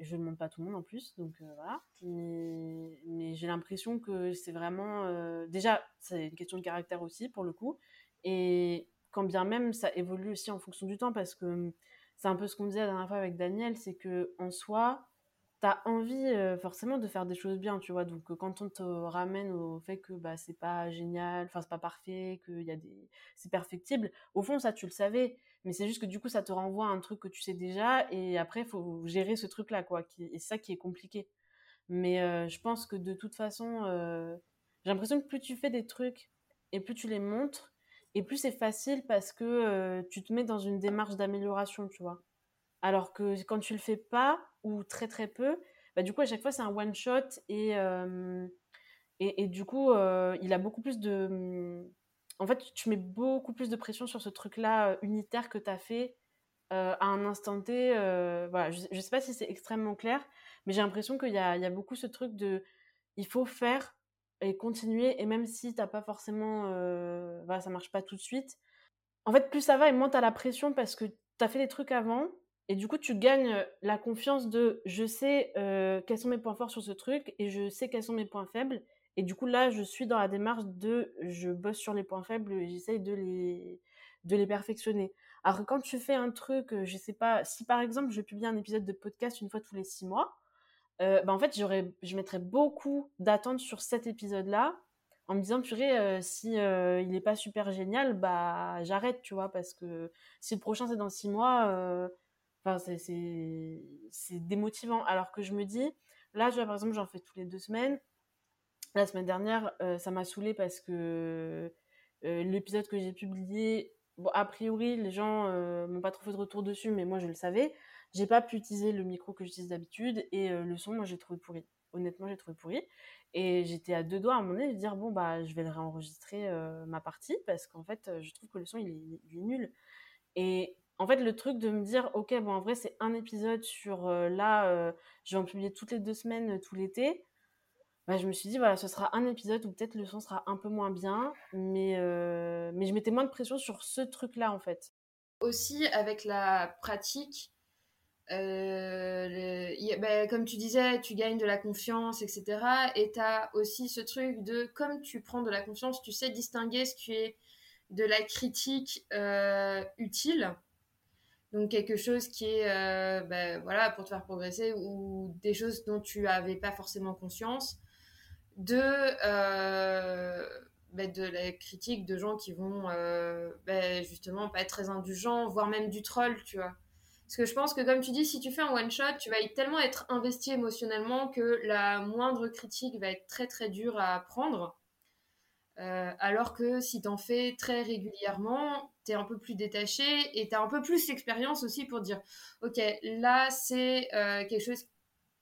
je ne montre pas tout le monde en plus. Donc voilà. Mais j'ai l'impression que c'est vraiment. déjà, c'est une question de caractère aussi, pour le coup. Et quand bien même ça évolue aussi en fonction du temps, parce que c'est un peu ce qu'on disait la dernière fois avec Daniel, c'est que en soi, tu as envie euh, forcément de faire des choses bien, tu vois. Donc euh, quand on te ramène au fait que bah c'est pas génial, enfin c'est pas parfait, que y a des c'est perfectible, au fond ça tu le savais, mais c'est juste que du coup ça te renvoie à un truc que tu sais déjà et après faut gérer ce truc là quoi, et ça qui est compliqué. Mais euh, je pense que de toute façon j'ai l'impression que plus tu fais des trucs et plus tu les montres et plus c'est facile parce que tu te mets dans une démarche d'amélioration, tu vois. Alors que quand tu le fais pas, ou très très peu, bah, du coup, à chaque fois, c'est un one-shot et, et, du coup, il a beaucoup plus de. En fait, tu mets beaucoup plus de pression sur ce truc-là unitaire que tu as fait à un instant T. voilà, je, ne sais pas si c'est extrêmement clair, mais j'ai l'impression qu'il y a, il y a beaucoup ce truc de. Il faut faire et continuer et même si t'as pas forcément euh, ça marche pas tout de suite en fait plus ça va et moins t'as la pression parce que t'as fait des trucs avant et du coup tu gagnes la confiance de je sais euh, quels sont mes points forts sur ce truc et je sais quels sont mes points faibles et du coup là je suis dans la démarche de je bosse sur les points faibles et j'essaye de les de les perfectionner. Alors quand tu fais un truc je sais pas si par exemple je publie un épisode de podcast une fois tous les six mois euh, bah, en fait, je mettrais beaucoup d'attentes sur cet épisode-là, en me disant, purée, euh, si euh, il est pas super génial, bah j'arrête, tu vois, parce que si le prochain c'est dans six mois, euh, enfin c'est, c'est, démotivant. Alors que je me dis, là, tu vois, par exemple, j'en fais tous les deux semaines. La semaine dernière, ça m'a saoulé parce que l'épisode que j'ai publié, bon, a priori, les gens m'ont pas trop fait de retour dessus, mais moi je le savais. J'ai pas pu utiliser le micro que j'utilise d'habitude et euh, le son, moi, j'ai trouvé pourri. Honnêtement, j'ai trouvé pourri. Et j'étais à deux doigts à un moment donné de dire bon, bah, je vais le réenregistrer euh, ma partie parce qu'en fait, je trouve que le son, il est, nul. Et en fait, le truc de me dire ok, bon, en vrai, c'est un épisode sur euh, là, je vais en publier toutes les deux semaines, tout l'été. Bah, je me suis dit, voilà, ce sera un épisode où peut-être le son sera un peu moins bien, mais, mais je mettais moins de pression sur ce truc-là, en fait. Aussi, avec la pratique, euh, bah, comme tu disais, tu gagnes de la confiance, etc. Et tu as aussi ce truc de, comme tu prends de la confiance, tu sais distinguer ce qui est de la critique euh, utile, donc quelque chose qui est, euh, bah, voilà, pour te faire progresser, ou des choses dont tu n'avais pas forcément conscience, de, bah, de la critique de gens qui vont justement pas être très indulgents, voire même du troll, tu vois. Parce que je pense que, comme tu dis, si tu fais un one-shot, tu vas tellement être investi émotionnellement que la moindre critique va être très très dure à prendre. Euh, alors que si tu en fais très régulièrement, tu es un peu plus détaché et tu as un peu plus d'expérience aussi pour dire Ok, là, c'est euh, quelque chose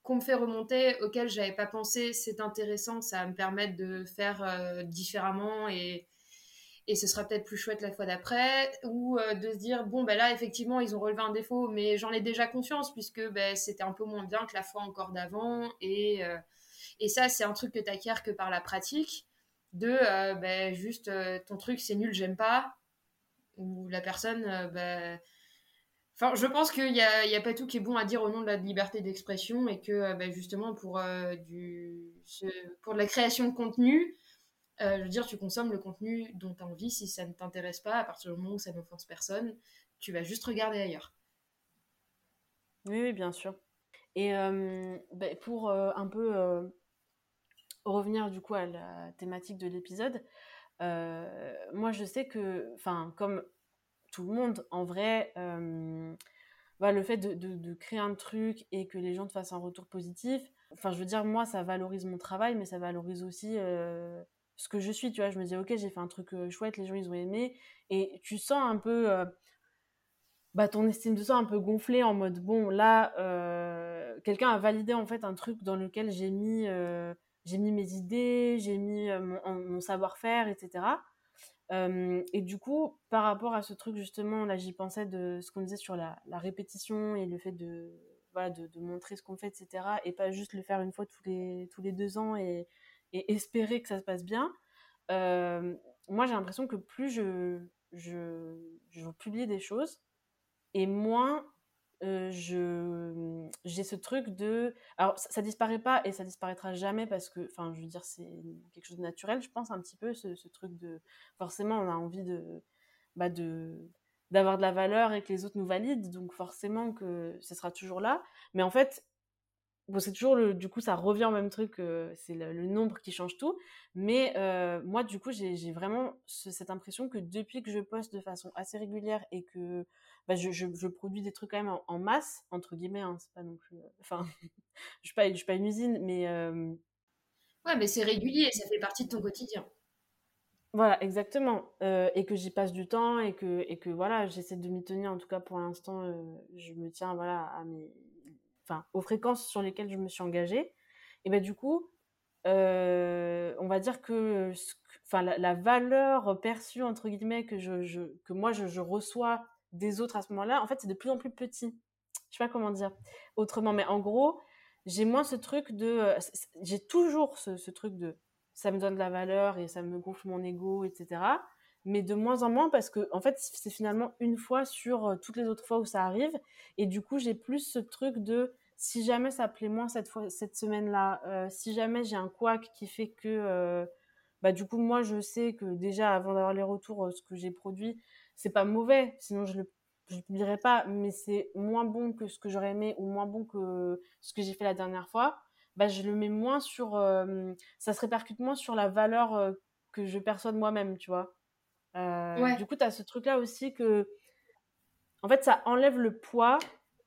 qu'on me fait remonter, auquel j'avais pas pensé, c'est intéressant, ça va me permettre de faire euh, différemment et, et ce sera peut-être plus chouette la fois d'après, ou euh, de se dire bon ben là effectivement ils ont relevé un défaut, mais j'en ai déjà conscience puisque ben, c'était un peu moins bien que la fois encore d'avant, et, euh, et ça c'est un truc que tu acquiers que par la pratique, de euh, ben, juste ton truc c'est nul, j'aime pas, ou la personne ben, Enfin, je pense qu'il n'y a, a, pas tout qui est bon à dire au nom de la liberté d'expression et que ben, justement pour, du, pour de la création de contenu, euh, je veux dire, tu consommes le contenu dont tu as envie. Si ça ne t'intéresse pas, à partir du moment où ça n'offense personne, tu vas juste regarder ailleurs. Oui, bien sûr. Et euh, ben, pour euh, un peu revenir du coup à la thématique de l'épisode, moi je sais que, enfin, comme tout le monde, en vrai, bah, le fait de, de, créer un truc et que les gens te fassent un retour positif, enfin, je veux dire, moi, ça valorise mon travail, mais ça valorise aussi ce que je suis, tu vois. Je me dis, ok, j'ai fait un truc euh, chouette, les gens, ils ont aimé. Et tu sens un peu, euh, bah, ton estime de soi un peu gonflée en mode, bon, là, euh, quelqu'un a validé, en fait, un truc dans lequel j'ai mis, j'ai mis mes idées, j'ai mis mon, savoir-faire, etc. et du coup, par rapport à ce truc, justement, là, j'y pensais de ce qu'on disait sur la, répétition et le fait de, voilà, de, montrer ce qu'on fait, etc. Et pas juste le faire une fois tous les, tous les deux ans et espérer que ça se passe bien. Euh, moi, j'ai l'impression que plus je, je, je publie des choses, et moins euh, j'ai ce truc de alors ça, disparaît pas et ça disparaîtra jamais parce que enfin je veux dire c'est quelque chose de naturel je pense un petit peu ce, ce truc de forcément on a envie de bah de d'avoir de la valeur et que les autres nous valident donc forcément que ce sera toujours là mais en fait bon c'est toujours le du coup ça revient au même truc euh, c'est le, nombre qui change tout mais euh, moi du coup j'ai vraiment cette impression que depuis que je poste de façon assez régulière et que bah, je, je, je, produis des trucs quand même en, masse entre guillemets hein, c'est pas non plus euh, enfin je suis pas je suis pas une usine mais ouais mais c'est régulier ça fait partie de ton quotidien voilà, exactement. Euh, et que j'y passe du temps et que, et que voilà, j'essaie de m'y tenir. En tout cas, pour l'instant, euh, je me tiens voilà, à mes, enfin, aux fréquences sur lesquelles je me suis engagée. Et ben du coup, euh, on va dire que, enfin, la, valeur perçue entre guillemets que je, que moi je, reçois des autres à ce moment-là, en fait, c'est de plus en plus petit. Je sais pas comment dire autrement, mais en gros, j'ai moins ce truc de, j'ai toujours ce, ce truc de ça me donne de la valeur et ça me gonfle mon ego, etc. Mais de moins en moins parce que, en fait, c'est finalement une fois sur euh, toutes les autres fois où ça arrive. Et du coup, j'ai plus ce truc de si jamais ça plaît moins cette fois, cette semaine-là, euh, si jamais j'ai un couac qui fait que, euh, bah, du coup, moi, je sais que déjà, avant d'avoir les retours, ce que j'ai produit, c'est pas mauvais. Sinon, je le publierai pas, mais c'est moins bon que ce que j'aurais aimé ou moins bon que ce que j'ai fait la dernière fois bah, je le mets moins sur, ça se répercute moins sur la valeur que je perçois de moi-même, tu vois. Euh, Du coup, tu as ce truc-là aussi que, en fait, ça enlève le poids,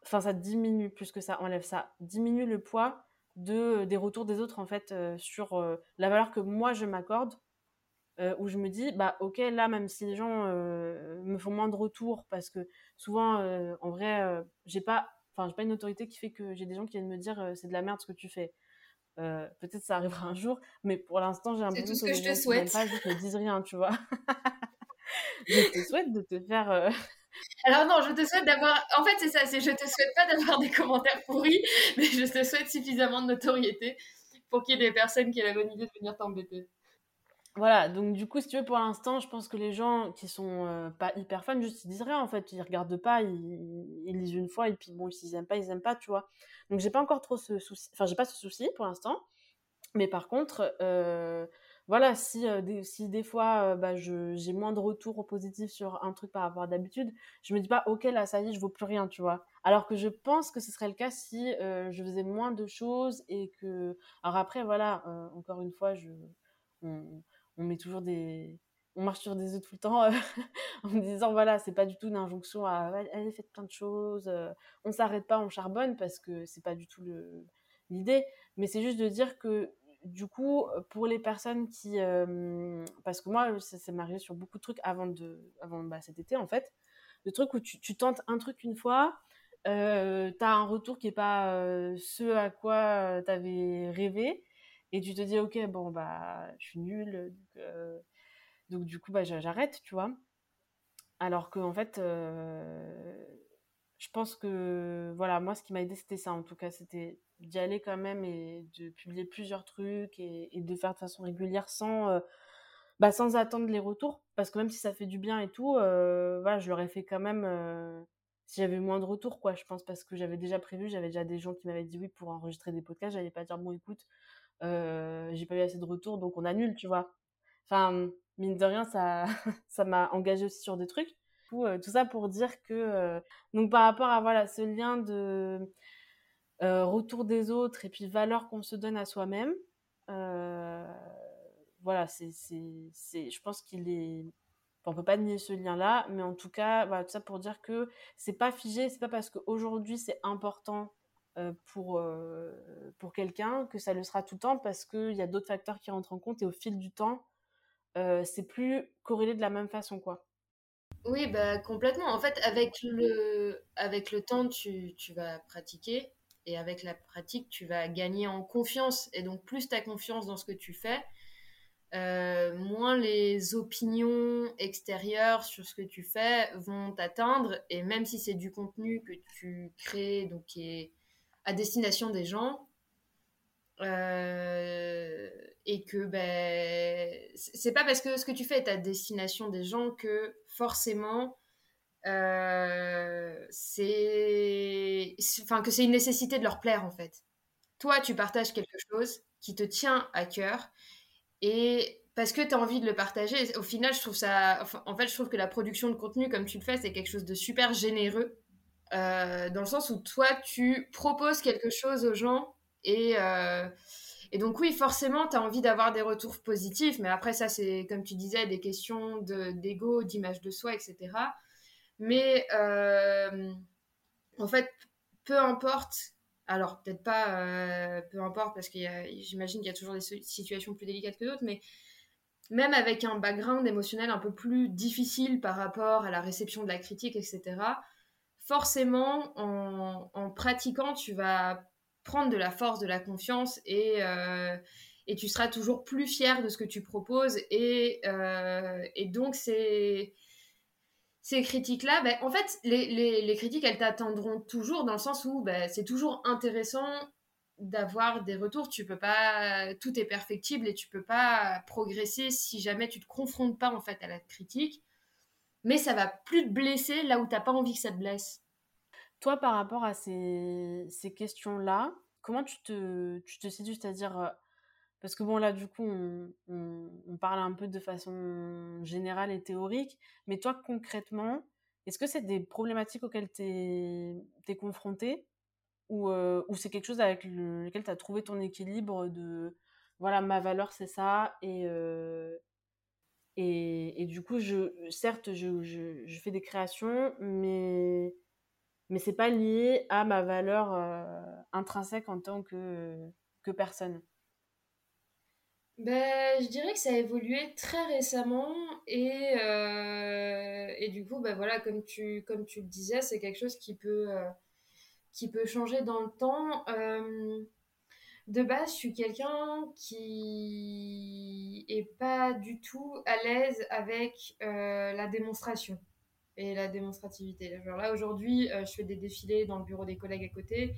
enfin, ça diminue plus que ça enlève, ça diminue le poids de des retours des autres, en fait, euh, sur la valeur que moi je m'accorde. où je me dis bah ok là même si les gens me font moins de retours parce que souvent en vrai j'ai pas enfin, j'ai pas une autorité qui fait que j'ai des gens qui viennent me dire euh, c'est de la merde ce que tu fais. Euh, peut-être ça arrivera un jour, mais pour l'instant, j'ai un peu que, que je te souhaite. pas juste me disent rien, tu vois. je te souhaite de te faire. Euh, Alors non, je te souhaite d'avoir. En fait, c'est ça. C'est je te souhaite pas d'avoir des commentaires pourris, mais je te souhaite suffisamment de notoriété pour qu'il y ait des personnes qui aient la bonne idée de venir t'embêter. Voilà, donc du coup, si tu veux, pour l'instant, je pense que les gens qui sont euh, pas hyper fans, juste ils disent rien en fait, ils regardent pas, ils, ils lisent une fois et puis bon, s'ils aiment pas, ils aiment pas, tu vois. Donc j'ai pas encore trop ce souci, enfin j'ai pas ce souci pour l'instant, mais par contre, euh, voilà, si euh, des, si des fois bah, j'ai moins de retours positifs sur un truc par rapport à d'habitude, je me dis pas ok là ça y est, je vaux plus rien, tu vois. Alors que je pense que ce serait le cas si je faisais moins de choses et que, alors après voilà, encore une fois, je on, met toujours des on marche sur des œufs tout le temps euh, en me disant voilà c'est pas du tout une injonction à aller faites plein de choses euh, on s'arrête pas on charbonne parce que c'est pas du tout l'idée mais c'est juste de dire que du coup pour les personnes qui euh, parce que moi ça, ça m'est sur beaucoup de trucs avant de avant bah, cet été en fait le truc où tu, tentes un truc une fois euh, t'as un retour qui est pas ce à quoi t'avais rêvé et tu te dis ok bon bah je suis nulle donc, euh, donc du coup bah j'arrête tu vois. Alors que en fait euh, je pense que voilà moi ce qui m'a aidé c'était ça en tout cas c'était d'y aller quand même et de publier plusieurs trucs et, et de faire de façon régulière sans euh, bah sans attendre les retours parce que même si ça fait du bien et tout euh, voilà je l'aurais fait quand même euh, si j'avais moins de retours quoi je pense parce que j'avais déjà prévu j'avais déjà des gens qui m'avaient dit oui pour enregistrer des podcasts j'allais pas dire bon écoute j'ai pas eu assez de retours, donc on annule, tu vois. Enfin, mine de rien, ça, ça m'a engagé aussi sur des trucs. Tout, ça pour dire que, donc par rapport à voilà ce lien de euh, retour des autres et puis valeur qu'on se donne à soi-même, voilà, c'est, je pense qu'il est, on peut pas nier ce lien-là, mais en tout cas, voilà, tout ça pour dire que c'est pas figé, c'est pas parce qu'aujourd'hui c'est important euh, pour, euh, pour quelqu'un que ça le sera tout le temps parce qu'il y a d'autres facteurs qui rentrent en compte et au fil du temps, euh, c'est plus corrélé de la même façon, quoi. Oui, bah, complètement. En fait, avec le, avec le temps, tu, tu vas pratiquer et avec la pratique, tu vas gagner en confiance. Et donc, plus tu as confiance dans ce que tu fais, euh, moins les opinions extérieures sur ce que tu fais vont t'atteindre. Et même si c'est du contenu que tu crées, donc qui est à destination des gens, et que ben, c'est pas parce que ce que tu fais est à destination des gens que forcément c'est enfin que c'est une nécessité de leur plaire en fait. Toi, tu partages quelque chose qui te tient à cœur et parce que tu as envie de le partager, au final, je trouve ça en fait, je trouve que la production de contenu comme tu le fais, c'est quelque chose de super généreux euh, dans le sens où toi, tu proposes quelque chose aux gens et euh, et donc oui, forcément, tu as envie d'avoir des retours positifs, mais après ça, c'est comme tu disais, des questions d'ego, d'image de soi, etc. Mais euh, en fait, peu importe, alors peut-être pas euh, peu importe, parce que j'imagine qu'il y a toujours des situations plus délicates que d'autres, mais même avec un background émotionnel un peu plus difficile par rapport à la réception de la critique, etc., forcément, en, pratiquant, tu vas prendre de la force, de la confiance et, euh, et tu seras toujours plus fier de ce que tu proposes. Et, et donc, c'est ces critiques-là, ben, en fait, les, critiques, elles t'attendront toujours dans le sens où ben, c'est toujours intéressant d'avoir des retours. Tu peux pas, tout est perfectible et tu peux pas progresser si jamais tu te confrontes pas en fait à la critique. Mais ça va plus te blesser là où t'as pas envie que ça te blesse. Toi, par rapport à ces, questions-là, comment tu te, tu te situes? C'est-à-dire, euh, parce que bon, là, du coup, on, parle un peu de façon générale et théorique, mais toi, concrètement, est-ce que c'est des problématiques auxquelles tu es, confronté ou, euh, ou c'est quelque chose avec lequel tu as trouvé ton équilibre de, voilà, ma valeur, c'est ça, et, euh, et, du coup, je, certes, je, fais des créations, mais, mais c'est pas lié à ma valeur euh, intrinsèque en tant que personne. Ben, je dirais que ça a évolué très récemment et, euh, et du coup, ben voilà, comme tu, comme tu le disais, c'est quelque chose qui peut, euh, qui peut changer dans le temps. Euh, de base, je suis quelqu'un qui est pas du tout à l'aise avec la démonstration et la démonstrativité. Genre là, aujourd'hui, je fais des défilés dans le bureau des collègues à côté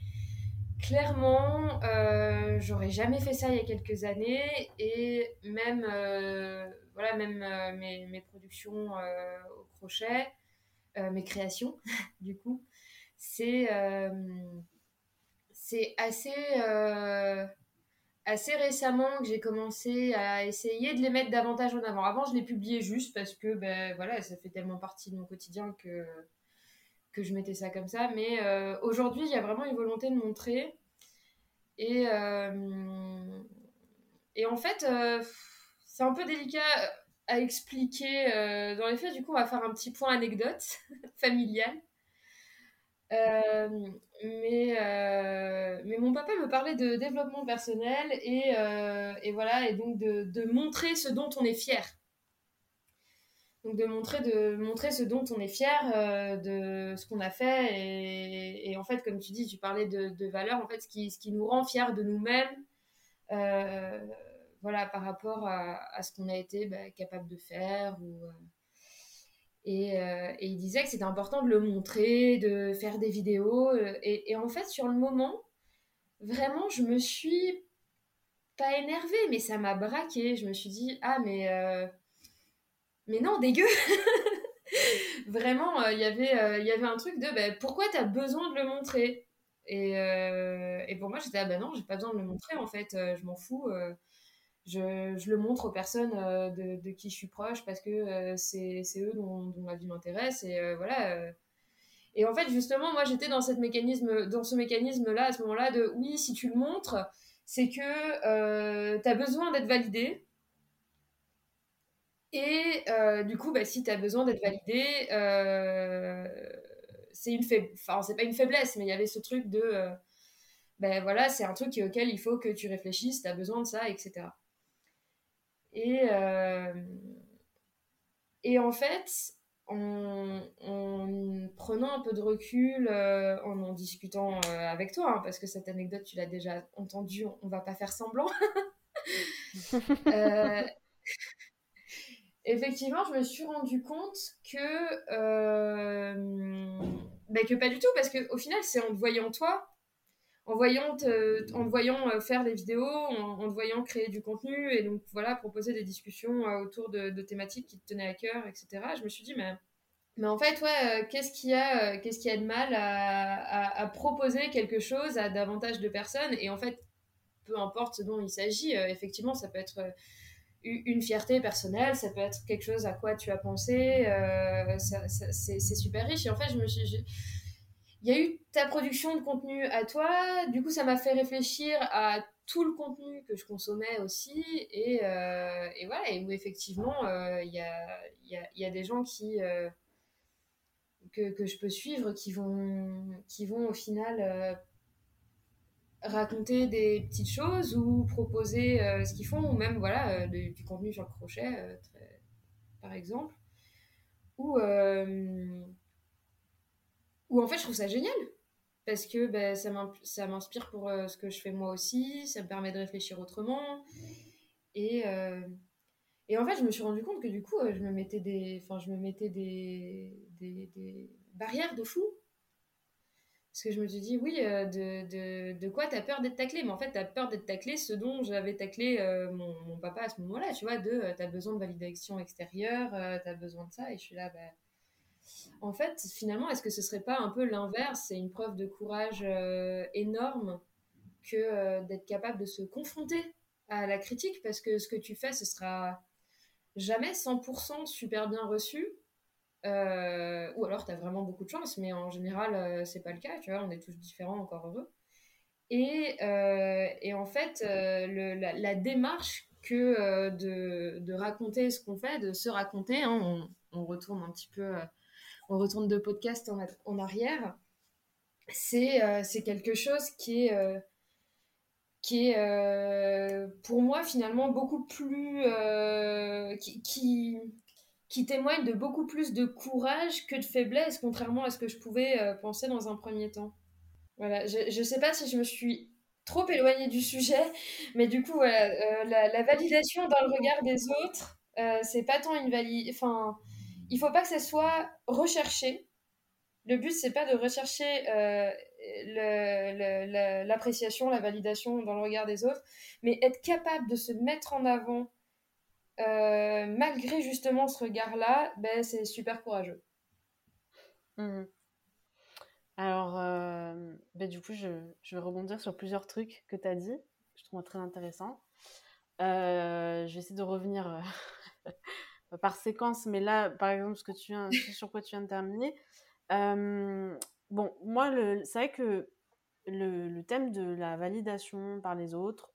clairement, euh, j'aurais jamais fait ça il y a quelques années et même, euh, voilà, même euh, mes, mes, productions au crochet, mes créations, du coup, c'est assez, assez récemment que j'ai commencé à essayer de les mettre davantage en avant. Avant, je les publiais juste parce que ben, voilà, ça fait tellement partie de mon quotidien que que je mettais ça comme ça. Mais euh, aujourd'hui, il y a vraiment une volonté de montrer. Et, euh, et en fait, euh, c'est un peu délicat à expliquer dans les faits. Du coup, on va faire un petit point anecdote familial. mais, mais mon papa me parlait de développement personnel et, et voilà, et donc de, de, montrer ce dont on est fier. Donc de montrer, de montrer ce dont on est fier, euh, de ce qu'on a fait. Et, en fait, comme tu dis, tu parlais de, de valeurs, en fait, ce qui, ce qui nous rend fiers de nous-mêmes, euh, voilà, par rapport à, ce qu'on a été bah, capable de faire. Ou, euh, et, et, il disait que c'était important de le montrer, de faire des vidéos. Et, et, en fait, sur le moment, vraiment, je me suis pas énervée, mais ça m'a braqué. Je me suis dit, ah, mais mais non, dégueu Vraiment, euh, il y avait, euh, il y avait un truc de bah, pourquoi tu as besoin de le montrer? Et, euh, et, pour moi, j'étais ah ben non, j'ai pas besoin de le montrer en fait, je m'en fous. Je, le montre aux personnes de, qui je suis proche parce que c'est eux dont, dont, la vie m'intéresse et voilà. Et en fait, justement, moi j'étais dans ce mécanisme-là à ce moment-là de oui, si tu le montres, c'est que tu as besoin d'être validé et euh, du coup, bah, si tu as besoin d'être validé, euh, c'est une. Enfin, c'est pas une faiblesse, mais il y avait ce truc de. Ben voilà, c'est un truc auquel il faut que tu réfléchisses, tu as besoin de ça, etc. Et, et en fait, en, prenant un peu de recul, en en discutant avec toi, hein, parce que cette anecdote, tu l'as déjà entendue, on, on va pas faire semblant effectivement, je me suis rendu compte que, euh, bah, que pas du tout, parce qu'au final, c'est en te voyant toi, en voyant, en voyant faire des vidéos, en, en, voyant créer du contenu et donc voilà, proposer des discussions autour de, thématiques qui te tenaient à cœur, etc. Je me suis dit, mais mais en fait, ouais, euh, qu'est-ce qu'il y a, euh, y a de mal à, proposer quelque chose à davantage de personnes? Et en fait, peu importe ce dont il s'agit, euh, effectivement, ça peut être une fierté personnelle, ça peut être quelque chose à quoi tu as pensé, c'est super riche. Et en fait, je me suis, il y a eu ta production de contenu à toi, du coup, ça m'a fait réfléchir à tout le contenu que je consommais aussi, et, et voilà, et où effectivement, il y, a, y, a, y, a, des gens qui que, que, je peux suivre qui vont, qui vont au final euh, raconter des petites choses ou proposer euh, ce qu'ils font, ou même voilà, euh, du, contenu sur le crochet, par exemple. Ou, ou en fait, je trouve ça génial parce que ben, ça m'inspire pour ce que je fais moi aussi, ça me permet de réfléchir autrement. Et, et en fait, je me suis rendu compte que du coup, euh, je me mettais des, je me mettais des, des, des barrières de fou. Parce que je me suis dit, oui, euh, de, de, de quoi t'as peur d'être taclé? Mais en fait, t'as peur d'être taclé, ce dont j'avais taclé euh, mon, papa à ce moment-là, tu vois, de t'as besoin de validation extérieure, t'as besoin de ça. Et je suis là, bah, en fait, finalement, est-ce que ce serait pas un peu l'inverse? C'est une preuve de courage énorme que d'être capable de se confronter à la critique, parce que ce que tu fais, ce sera jamais 100% super bien reçu. Euh, ou alors tu as vraiment beaucoup de chance, mais en général, euh, c'est pas le cas, tu vois, on est tous différents, encore heureux. Et, euh, et en fait, le, la, démarche que de, de, raconter ce qu'on fait, de se raconter, hein, on, on, retourne un petit peu, on retourne de podcast en, en arrière, c'est quelque chose qui est qui est euh, pour moi finalement beaucoup plus euh, qui, témoigne de beaucoup plus de courage que de faiblesse contrairement à ce que je pouvais euh, penser dans un premier temps. Voilà je, je sais pas si je me suis trop éloignée du sujet mais du coup voilà, la, validation dans le regard des autres c'est pas tant une valide enfin il faut pas que ça soit recherché. Le but c'est pas de rechercher l'appréciation, la validation dans le regard des autres, mais être capable de se mettre en avant euh, malgré justement ce regard-là, ben, c'est super courageux. Mmh. Alors, euh, ben, du coup, je, je, vais rebondir sur plusieurs trucs que tu as dit, je trouve très intéressant. Euh, je vais essayer de revenir par séquence, mais là, par exemple, ce que tu sur quoi tu viens de terminer. Bon, moi, c'est vrai que le, thème de la validation par les autres,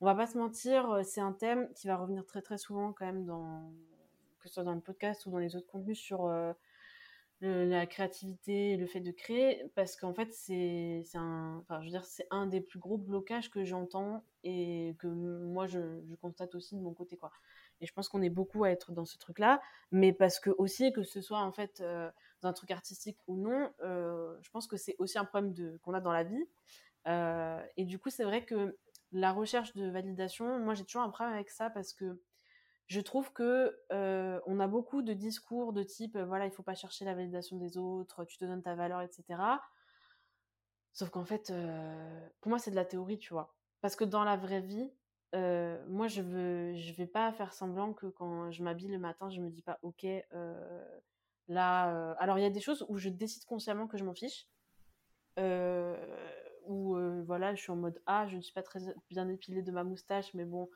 on va pas se mentir, euh, c'est un thème qui va revenir très très souvent quand même dans que ce soit dans le podcast ou dans les autres contenus sur euh, la créativité et le fait de créer, parce qu'en fait c'est un, enfin, je veux dire c'est un des plus gros blocages que j'entends et que moi je, constate aussi de mon côté quoi. Et je pense qu'on est beaucoup à être dans ce truc-là, mais parce que aussi que ce soit en fait euh, dans un truc artistique ou non, je pense que c'est aussi un problème de, qu'on a dans la vie. Et du coup, c'est vrai que la recherche de validation, moi j'ai toujours un problème avec ça parce que je trouve que on a beaucoup de discours de type voilà il faut pas chercher la validation des autres, tu te donnes ta valeur, etc. Sauf qu'en fait, pour moi c'est de la théorie, tu vois. Parce que dans la vraie vie, euh, moi, je veux, je vais pas faire semblant que quand je m'habille le matin, je me dis pas, ok, euh, là. Euh, alors, il y a des choses où je décide consciemment que je m'en fiche. Où voilà, je suis en mode ah, je ne suis pas très bien épilée de ma moustache, mais bon,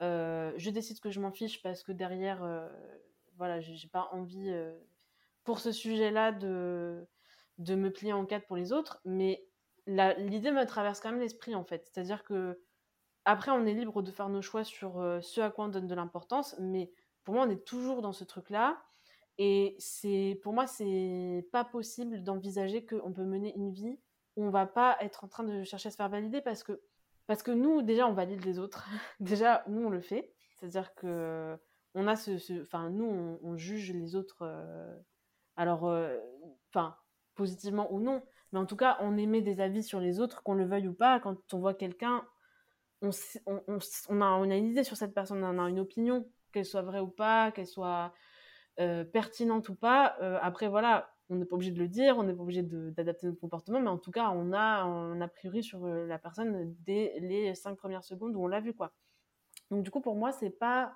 je décide que je m'en fiche parce que derrière, voilà, j'ai pas envie pour ce sujet-là de de me plier en quatre pour les autres, mais l'idée me traverse quand même l'esprit en fait, c'est-à-dire que après, on est libre de faire nos choix sur euh, ce à quoi on donne de l'importance, mais pour moi, on est toujours dans ce truc-là. Et c'est, pour moi, c'est pas possible d'envisager qu'on peut mener une vie on va pas être en train de chercher à se faire valider parce que, parce que nous, déjà, on valide les autres. déjà, nous, on le fait. C'est-à-dire que on a ce, enfin, nous, on, juge les autres. Euh, alors, euh, positivement ou non, mais en tout cas, on émet des avis sur les autres, qu'on le veuille ou pas. Quand on voit quelqu'un, on, on, a, on, a, une idée sur cette personne, on a une opinion, qu'elle soit vraie ou pas, qu'elle soit euh, pertinente ou pas. Après, voilà, on n'est pas obligé de le dire, on n'est pas obligé d'adapter notre comportement, mais en tout cas, on a un a priori sur la personne dès les cinq premières secondes où on l'a vu, quoi. Donc du coup, pour moi, c'est pas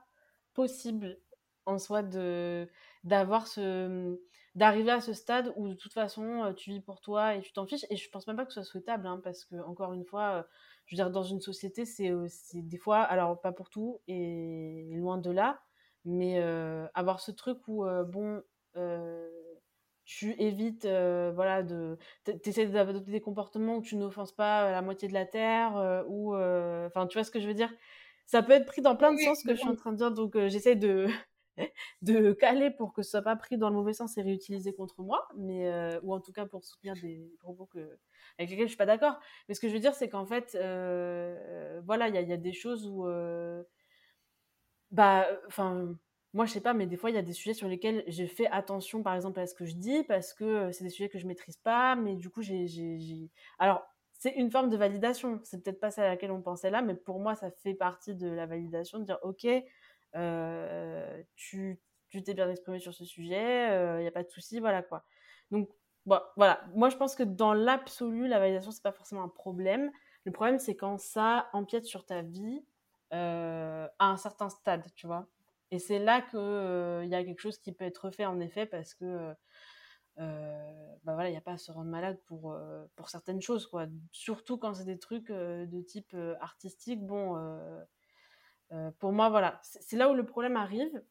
possible en soi de d'avoir ce d'arriver à ce stade où de toute façon tu vis pour toi et tu t'en fiches et je pense même pas que ce soit souhaitable hein, parce que encore une fois je veux dire dans une société c'est des fois alors pas pour tout et loin de là mais avoir ce truc où bon tu évites voilà de t'essaies d'adopter des comportements où tu n'offenses pas la moitié de la terre ou enfin tu vois ce que je veux dire? Ça peut être pris dans plein de sens que je suis en train de dire donc j'essaie de de caler pour que ce soit pas pris dans le mauvais sens et réutilisé contre moi, mais euh, ou en tout cas pour soutenir des propos que, avec lesquels je suis pas d'accord. Mais ce que je veux dire, c'est qu'en fait, euh, voilà, il y a, y a, des choses où, euh, bah, enfin, moi je sais pas, mais des fois il y a des sujets sur lesquels j'ai fait attention, par exemple, à ce que je dis parce que c'est des sujets que je maîtrise pas, mais du coup j'ai, alors c'est une forme de validation. C'est peut-être pas ça à laquelle on pensait là, mais pour moi ça fait partie de la validation de dire ok euh, tu t'es bien exprimé sur ce sujet, il euh, n'y a pas de souci, voilà quoi. Donc voilà, moi je pense que dans l'absolu, la validation c'est pas forcément un problème. Le problème c'est quand ça empiète sur ta vie euh, à un certain stade, tu vois. Et c'est là qu'il il y a quelque chose qui peut être fait en effet parce que bah voilà, il n'y a pas à se rendre malade pour, pour certaines choses, quoi. Surtout quand c'est des trucs de type artistique. Bon, euh, pour moi, voilà, c'est là où le problème arrive.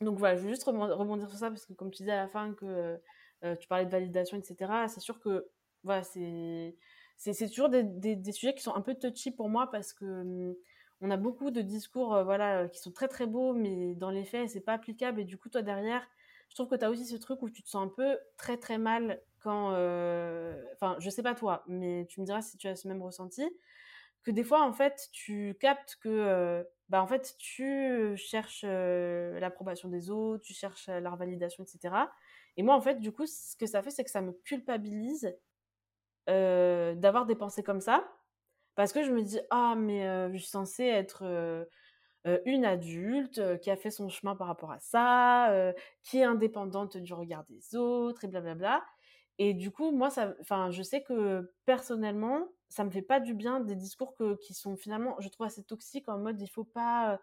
Donc voilà, je veux juste rebondir sur ça parce que comme tu disais à la fin que euh, tu parlais de validation, etc. C'est sûr que voilà, c'est c'est toujours des, des, sujets qui sont un peu touchy pour moi parce que hum, on a beaucoup de discours euh, voilà qui sont très très beaux mais dans les faits c'est pas applicable et du coup toi derrière je trouve que tu as aussi ce truc où tu te sens un peu très très mal quand enfin je sais pas toi mais tu me diras si tu as ce même ressenti que des fois en fait tu captes que bah en fait tu cherches l'approbation des autres, tu cherches leur validation, etc. Et moi en fait du coup ce que ça fait c'est que ça me culpabilise d'avoir des pensées comme ça parce que je me dis ah mais je suis censée être une adulte qui a fait son chemin par rapport à ça, qui est indépendante du regard des autres et blablabla. Et du coup, moi, ça, enfin, je sais que personnellement, ça me fait pas du bien des discours que, qui sont finalement, je trouve assez toxiques en mode il faut pas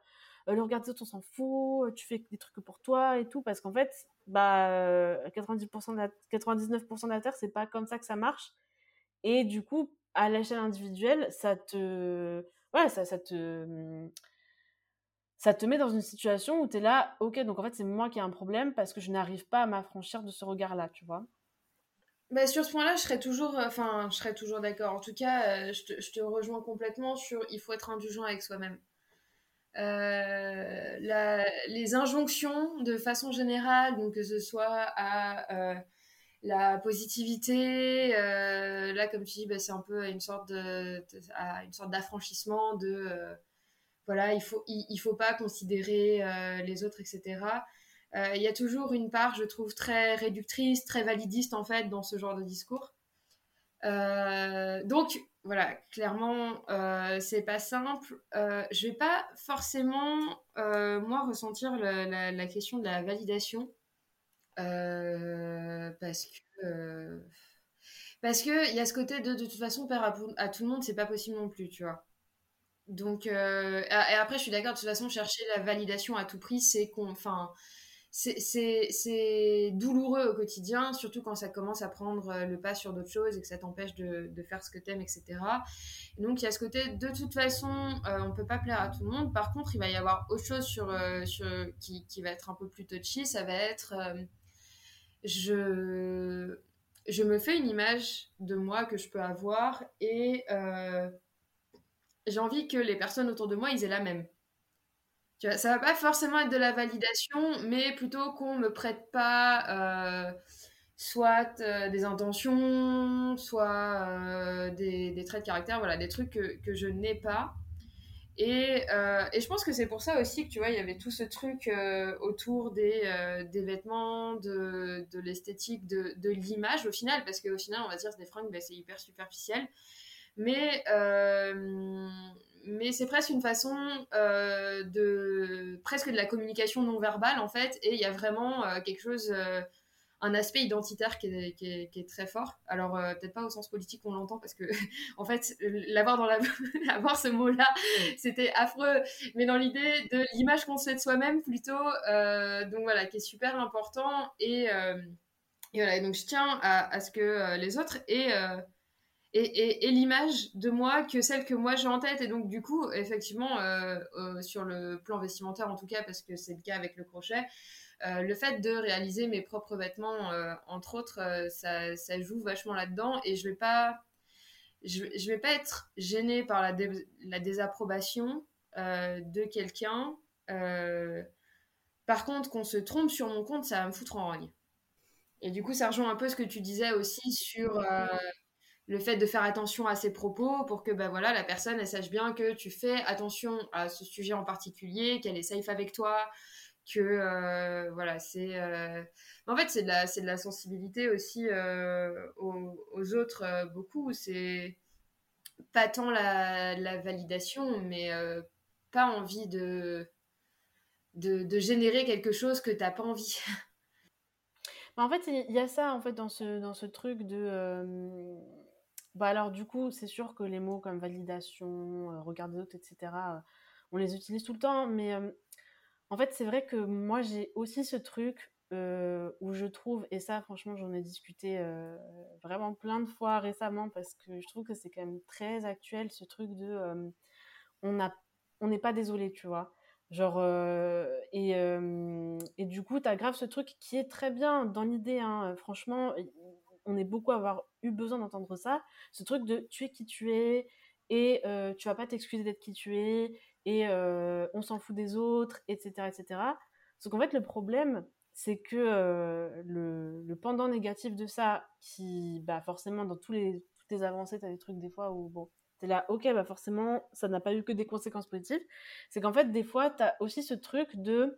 euh, le regarder on s'en fout, tu fais des trucs pour toi et tout, parce qu'en fait, bah, 90% de la, 99% de la terre, c'est pas comme ça que ça marche. Et du coup, à l'échelle individuelle, ça te, voilà, ça, te, ça te met dans une situation où tu es là, ok, donc en fait, c'est moi qui ai un problème parce que je n'arrive pas à m'affranchir de ce regard-là, tu vois. Bah, sur ce point-là, je serais toujours, euh, enfin, je serais toujours d'accord. En tout cas, euh, je, te, rejoins complètement sur il faut être indulgent avec soi-même. Euh, les injonctions, de façon générale, donc que ce soit à la positivité, là, comme tu dis, bah, c'est un peu une sorte à une sorte d'affranchissement de, voilà, il faut, il, faut pas considérer les autres, etc. Euh, il y a toujours une part, je trouve, très réductrice, très validiste, en fait, dans ce genre de discours. Euh, donc, voilà, clairement, euh, c'est pas simple. Euh, je vais pas forcément, moi, ressentir la, question de la validation. Parce que. parce qu'il y a ce côté de, de toute façon, faire à, à tout le monde, c'est pas possible non plus, tu vois. Donc, et après, je suis d'accord, de toute façon, chercher la validation à tout prix, c'est c'est douloureux au quotidien, surtout quand ça commence à prendre euh, le pas sur d'autres choses et que ça t'empêche de, de, faire ce que t'aimes, etc. donc il y a ce côté, de toute façon, euh, on peut pas plaire à tout le monde. Par contre, il va y avoir autre chose sur, euh, sur qui, qui, va être un peu plus touchy, ça va être, je, je me fais une image de moi que je peux avoir et j'ai envie que les personnes autour de moi, ils aient la même. Tu vois, ça va pas forcément être de la validation, mais plutôt qu'on me prête pas euh, soit euh, des intentions, soit euh, des, des, traits de caractère, voilà, des trucs que, que je n'ai pas. Et, et, je pense que c'est pour ça aussi que tu vois, il y avait tout ce truc autour des, des, vêtements, de, de l'esthétique, de, de l'image au final, parce qu'au final, on va dire des fringues, ben, c'est hyper superficiel. Mais mais c'est presque une façon euh, de presque de la communication non verbale en fait et il y a vraiment euh, quelque chose euh, un aspect identitaire qui est, qui est, très fort. Alors, euh, peut-être pas au sens politique qu'on l'entend, parce que, en fait, l'avoir dans la avoir ce mot-là, c'était affreux. Mais dans l'idée de l'image qu'on se fait de soi-même, plutôt. Euh, donc, voilà, qui est super important. Et, euh, et voilà, donc je tiens à, à ce que les autres aient et, l'image de moi que celle que moi j'ai en tête. Et donc, du coup, effectivement, euh, euh, sur le plan vestimentaire en tout cas, parce que c'est le cas avec le crochet, euh, le fait de réaliser mes propres vêtements, entre autres, ça, ça, joue vachement là-dedans. Et je vais pas. Je, je vais pas être gênée par la, la désapprobation de quelqu'un. par contre, qu'on se trompe sur mon compte, ça va me foutre en rogne. Et du coup, ça rejoint un peu ce que tu disais aussi sur le fait de faire attention à ses propos pour que ben voilà la personne elle sache bien que tu fais attention à ce sujet en particulier qu'elle est safe avec toi que euh, voilà c'est euh, en fait c'est de la c'est de la sensibilité aussi euh, aux, autres beaucoup c'est pas tant la, validation mais pas envie de, de, de générer quelque chose que t'as pas envie en fait il y a ça en fait dans ce dans ce truc de bah alors du coup, c'est sûr que les mots comme validation, regard des autres, etc., on les utilise tout le temps, mais en fait, c'est vrai que moi, j'ai aussi ce truc où je trouve, et ça, franchement, j'en ai discuté vraiment plein de fois récemment parce que je trouve que c'est quand même très actuel, ce truc de on a, on n'est pas désolé, tu vois. Genre, et, du coup, tu as grave ce truc qui est très bien dans l'idée, hein, franchement, on est beaucoup à avoir eu besoin d'entendre ça, ce truc de tu es qui tu es et euh, tu vas pas t'excuser d'être qui tu es et on s'en fout des autres, etc. etc. Sauf qu'en fait, le problème, c'est que euh, le, pendant négatif de ça, qui, bah, forcément, dans tous les, toutes les avancées, tu as des trucs des fois où, bon, tu là, ok, bah, forcément, ça n'a pas eu que des conséquences positives. C'est qu'en fait, des fois, tu as aussi ce truc de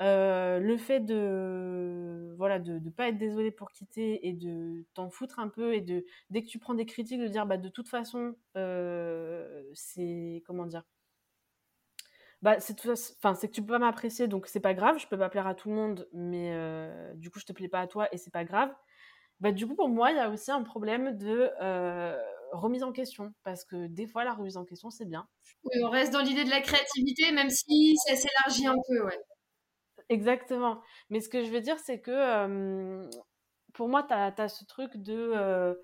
le fait de voilà de ne pas être désolé pour quitter et de t'en foutre un peu et de dès que tu prends des critiques de dire bah de toute façon c'est comment dire bah c'est enfin c'est que tu peux pas m'apprécier donc c'est pas grave je peux pas plaire à tout le monde mais euh, du coup je te plais pas à toi et c'est pas grave bah du coup pour moi il y a aussi un problème de remise en question parce que des fois la remise en question c'est bien oui on reste dans l'idée de la créativité même si ça s'élargit un peu ouais Exactement. Mais ce que je veux dire, c'est que pour moi, tu as, ce truc de.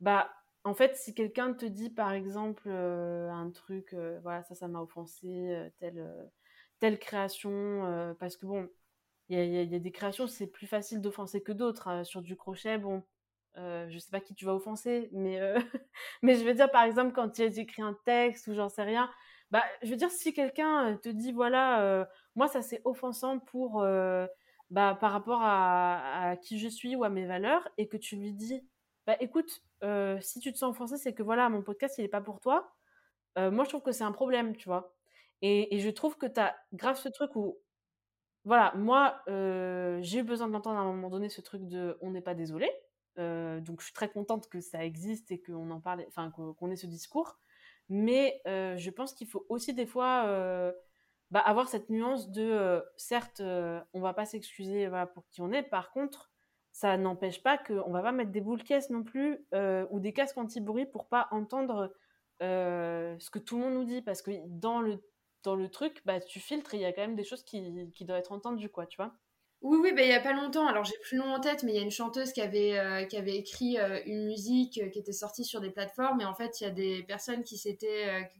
bah, en fait, si quelqu'un te dit, par exemple, un truc, voilà, ça, ça m'a offensé, telle, telle création, parce que bon, il y a, des créations, c'est plus facile d'offenser que d'autres. Hein. Sur du crochet, bon, euh, je sais pas qui tu vas offenser, mais, mais je veux dire, par exemple, quand tu as écrit un texte ou j'en sais rien, bah, je veux dire, si quelqu'un te dit, voilà, moi, ça c'est offensant pour, euh, bah, par rapport à, qui je suis ou à mes valeurs, et que tu lui dis, bah, écoute, euh, si tu te sens offensé, c'est que voilà, mon podcast, il n'est pas pour toi. Euh, moi, je trouve que c'est un problème, tu vois. Et, et, je trouve que tu as grave ce truc où, voilà, moi, j'ai eu besoin d'entendre à un moment donné ce truc de on n'est pas désolé. donc, je suis très contente que ça existe et qu'on en parle, enfin, qu'on ait ce discours. Mais je pense qu'il faut aussi des fois bah, avoir cette nuance de, euh, certes, euh, on va pas s'excuser pour qui on est, par contre, ça n'empêche pas qu'on va pas mettre des boules caisses non plus euh, ou des casques anti-bruit pour pas entendre ce que tout le monde nous dit, parce que dans le, dans le truc, bah, tu filtres il y a quand même des choses qui, qui doivent être entendues, quoi, tu vois. Oui, oui, bah, il y a pas longtemps, alors j'ai plus le nom en tête, mais il y a une chanteuse qui avait, qui avait écrit une musique qui était sortie sur des plateformes, et en fait, il y a des personnes qui s'étaient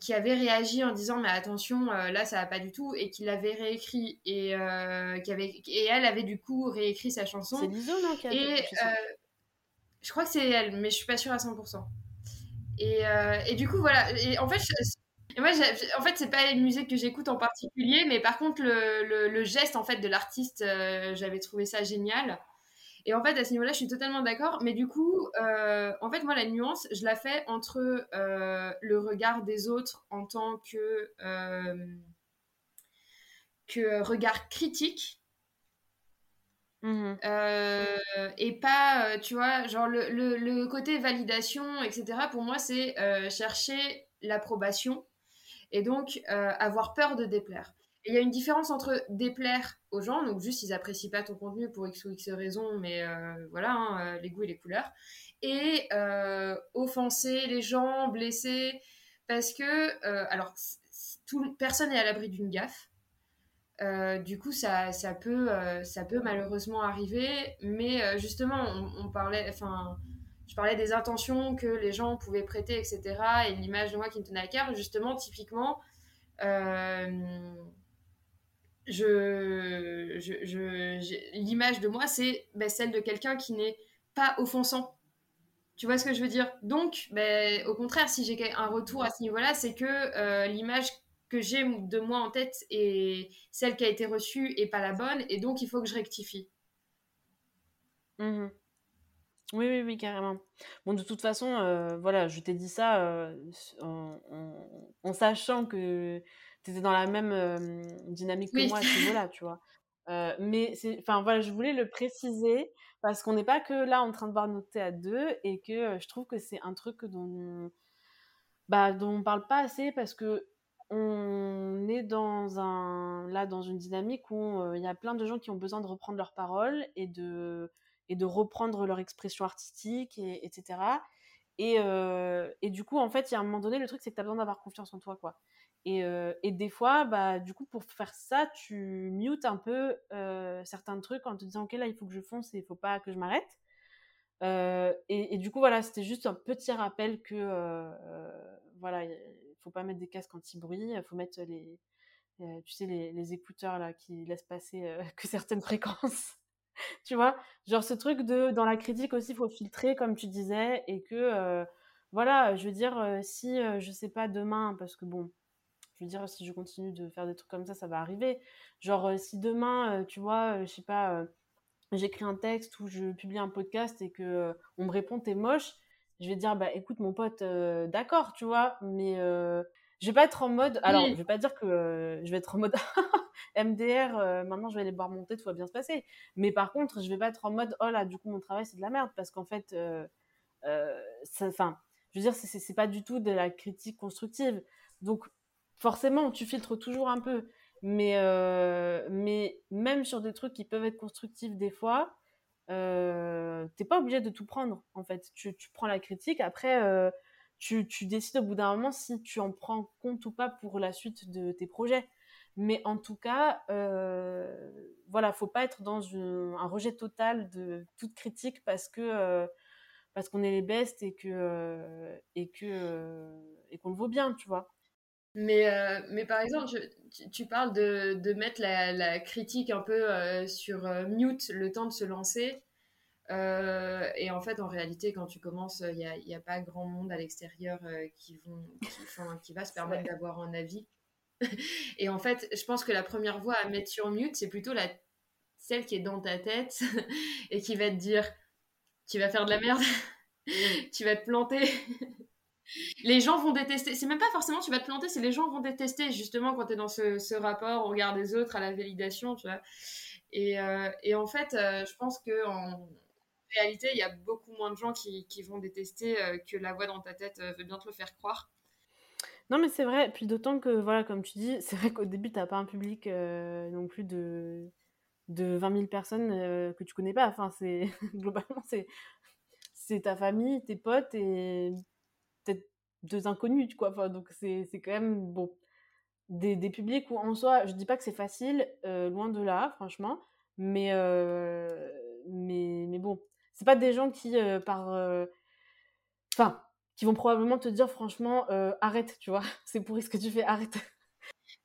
qui, avait réagi en disant mais attention euh, là ça va pas du tout et qui l'avait réécrit et euh, qui avait et elle avait du coup réécrit sa chanson. C'est Lizzo non qui a et je, euh, je, crois que c'est elle mais je suis pas sûre à 100%. Et, et du coup voilà et en fait et moi, en fait, c'est pas une musique que j'écoute en particulier, mais par contre, le, le, le geste en fait de l'artiste, j'avais trouvé ça génial. Et en fait, à ce niveau-là, je suis totalement d'accord. Mais du coup, euh, en fait, moi, la nuance, je la fais entre euh, le regard des autres en tant que, euh, que regard critique. Mmh et pas, tu vois, genre le, le, le, côté validation, etc. Pour moi, c'est chercher l'approbation et donc avoir peur de déplaire. Il y a une différence entre déplaire aux gens, donc juste ils apprécient pas ton contenu pour x ou x raisons, mais voilà, hein, les goûts et les couleurs, et offenser les gens, blesser, parce que, alors, tout, personne n'est à l'abri d'une gaffe. Euh, du coup, ça, ça, peut, euh, ça peut malheureusement arriver, mais euh, justement, on, parlait, enfin, je parlais des intentions que les gens pouvaient prêter, etc., et l'image de moi qui me tenait à cœur. Justement, typiquement, je, je, l'image de moi, c'est ben, celle de quelqu'un qui n'est pas offensant. Tu vois ce que je veux dire? Donc, ben, au contraire, si j'ai un retour à ce niveau-là, c'est que l'image que j'ai de moi en tête et celle qui a été reçue est pas la bonne et donc il faut que je rectifie. Mmh oui, oui, oui, carrément. Bon, de toute façon, euh, voilà, je t'ai dit ça euh, en, sachant que tu étais dans la même euh, dynamique que moi à ce niveau-là, tu vois. mais c'est, enfin voilà, je voulais le préciser parce qu'on n'est pas que là en train de voir notre à deux et que je trouve que c'est un truc dont, bah, dont on parle pas assez parce que on est dans un là dans une dynamique où euh, il y a plein de gens qui ont besoin de reprendre leur parole et de et de reprendre leur expression artistique et, etc et, euh, et du coup en fait il y a un moment donné le truc c'est que tu as besoin d'avoir confiance en toi quoi et, euh, et, des fois bah du coup pour faire ça tu mutes un peu certains trucs en te disant ok là il faut que je fonce et il faut pas que je m'arrête et, et, du coup voilà c'était juste un petit rappel que voilà faut pas mettre des casques anti-bruit, il faut mettre les, euh, tu sais, les, écouteurs là qui laissent passer euh, que certaines fréquences. tu vois, genre ce truc de dans la critique aussi, il faut filtrer comme tu disais et que euh, voilà, je veux dire si je sais pas demain parce que bon, je veux dire si je continue de faire des trucs comme ça, ça va arriver. Genre si demain, tu vois, je sais pas j'écris un texte ou je publie un podcast et que on me répond t'es moche, je vais dire bah écoute mon pote euh, d'accord tu vois mais euh, je vais pas être en mode alors je vais pas dire que euh, je vais être en mode MDR maintenant je vais aller boire mon thé tout va bien se passer. Mais par contre je vais pas être en mode oh là du coup mon travail c'est de la merde parce qu'en fait enfin je veux dire c'est pas du tout de la critique constructive. Donc forcément tu filtres toujours un peu mais mais même sur des trucs qui peuvent être constructifs des fois euh, t'es pas obligé de tout prendre en fait. Tu, prends la critique, après euh, tu, décides au bout d'un moment si tu en prends compte ou pas pour la suite de tes projets. Mais en tout cas, euh, voilà, faut pas être dans un rejet total de toute critique parce que euh, parce qu'on est les bestes et que euh, et que et qu'on le vaut bien, tu vois. Mais, euh, mais par exemple, tu, parles de, de mettre la, la, critique un peu euh, sur euh, mute le temps de se lancer. et en fait, en réalité, quand tu commences, il n'y a, y a, pas grand monde à l'extérieur qui, vont, qui, qui va se permettre d'avoir un avis. et en fait, je pense que la première voix à mettre sur mute, c'est plutôt la, celle qui est dans ta tête et qui va te dire Tu vas faire de la merde, tu vas te planter les gens vont détester. C'est même pas forcément tu vas te planter, c'est les gens vont détester justement quand tu es dans ce, rapport au regard des autres, à la validation, tu vois. Et, euh, en fait, euh, je pense que en réalité, il y a beaucoup moins de gens qui, vont détester euh, que la voix dans ta tête veut bien te le faire croire. Non, mais c'est vrai. Puis d'autant que, voilà, comme tu dis, c'est vrai qu'au début, tu n'as pas un public non plus de, de 20 000 personnes que tu connais pas. Enfin, c'est globalement, c'est c'est ta famille, tes potes et deux inconnus, quoi. Enfin, donc c'est quand même bon. Des, des, publics où en soi, je dis pas que c'est facile, euh, loin de là, franchement, mais, euh, mais, mais bon, c'est pas des gens qui, euh, par. Enfin, qui vont probablement te dire, franchement, arrête, tu vois, c'est pourri ce que tu fais, arrête.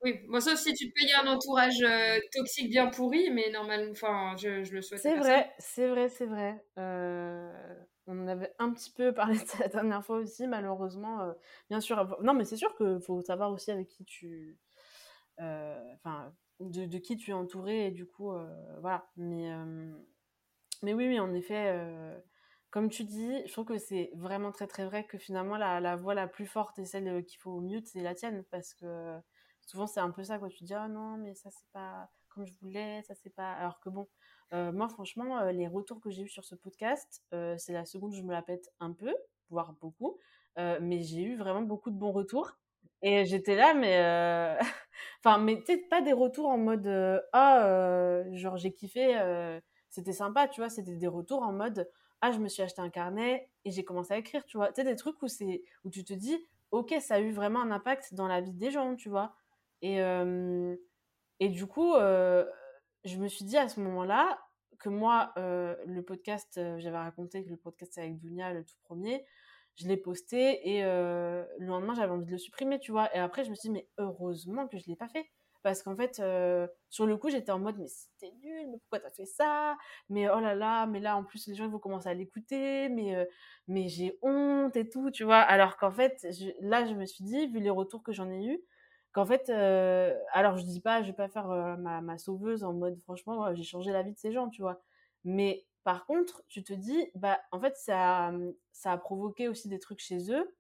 Oui, moi, sauf si tu payes un entourage toxique bien pourri, mais normalement, enfin, je, je le souhaite. C'est vrai, c'est vrai, c'est vrai. On en avait un petit peu parlé de la dernière fois aussi, malheureusement. Euh, bien sûr, non, mais c'est sûr qu'il faut savoir aussi avec qui tu. Euh, enfin, de, qui tu es entouré, et du coup, euh, voilà. Mais, mais oui, en effet, comme tu dis, je trouve que c'est vraiment très, très vrai que finalement, la, voix la plus forte et celle qu'il faut au mute, c'est la tienne, parce que souvent, c'est un peu ça, quoi. Tu dis, ah non, mais ça, c'est pas comme je voulais, ça, c'est pas. Alors que bon euh, moi, franchement, euh, les retours que j'ai eu sur ce podcast, euh, c'est la seconde où je me la pète un peu, voire beaucoup. mais j'ai eu vraiment beaucoup de bons retours. Et j'étais là, mais. Enfin, mais sais, pas des retours en mode Ah, genre j'ai kiffé, c'était sympa, tu vois. C'était des retours en mode Ah, je me suis acheté un carnet et j'ai commencé à écrire, tu vois. Tu sais, des trucs où, où tu te dis Ok, ça a eu vraiment un impact dans la vie des gens, tu vois. Et, et du coup, je me suis dit à ce moment-là que moi, le podcast, j'avais raconté que le podcast avec Dunia, le tout premier, je l'ai posté et le lendemain j'avais envie de le supprimer tu vois. Et après je me suis dit mais heureusement que je l'ai pas fait. Parce qu'en fait sur le coup j'étais en mode mais c'était nul mais pourquoi t'as fait ça? Mais oh là là mais là en plus les gens ils vont commencer à l'écouter mais mais j'ai honte et tout tu vois. Alors qu'en fait là je me suis dit vu les retours que j'en ai eu qu'en fait alors je dis pas je vais pas faire ma, ma sauveuse en mode franchement j'ai changé la vie de ces gens tu vois mais par contre, tu te dis, bah, en fait, ça, ça a provoqué aussi des trucs chez eux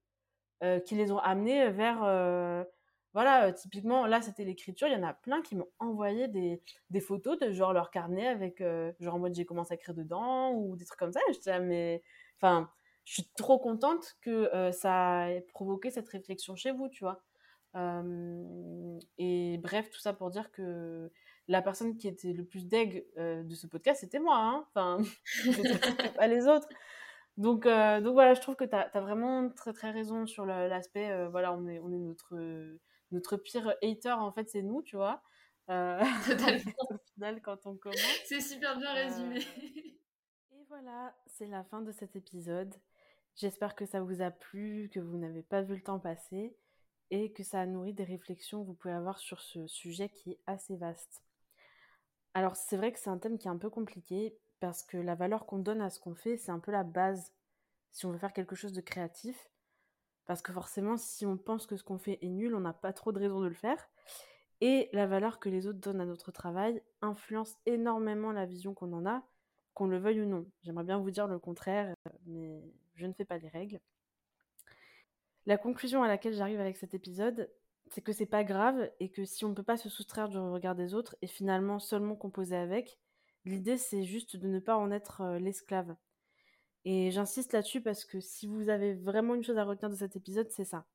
euh, qui les ont amenés vers. Euh, voilà, euh, typiquement, là, c'était l'écriture. Il y en a plein qui m'ont envoyé des, photos de genre leur carnet avec, genre en mode j'ai commencé à écrire dedans ou des trucs comme ça. je disais, mais. Enfin, je suis trop contente que ça ait provoqué cette réflexion chez vous, tu vois. Et bref, tout ça pour dire que la personne qui était le plus deg euh, de ce podcast, c'était moi. Hein enfin, pas les autres. Donc, euh, donc voilà, je trouve que tu as, vraiment très très raison sur l'aspect. Euh, voilà, on est, on est notre, notre pire hater, en fait, c'est nous, tu vois. au final, quand on commence. C'est super bien résumé. Et voilà, c'est la fin de cet épisode. J'espère que ça vous a plu, que vous n'avez pas vu le temps passer et que ça a nourri des réflexions que vous pouvez avoir sur ce sujet qui est assez vaste. Alors c'est vrai que c'est un thème qui est un peu compliqué parce que la valeur qu'on donne à ce qu'on fait, c'est un peu la base si on veut faire quelque chose de créatif. Parce que forcément, si on pense que ce qu'on fait est nul, on n'a pas trop de raison de le faire. Et la valeur que les autres donnent à notre travail influence énormément la vision qu'on en a, qu'on le veuille ou non. J'aimerais bien vous dire le contraire, mais je ne fais pas les règles. La conclusion à laquelle j'arrive avec cet épisode, c'est que c'est pas grave et que si on ne peut pas se soustraire du regard des autres et finalement seulement composer avec, l'idée c'est juste de ne pas en être euh, l'esclave. Et j'insiste là-dessus parce que si vous avez vraiment une chose à retenir de cet épisode, c'est ça.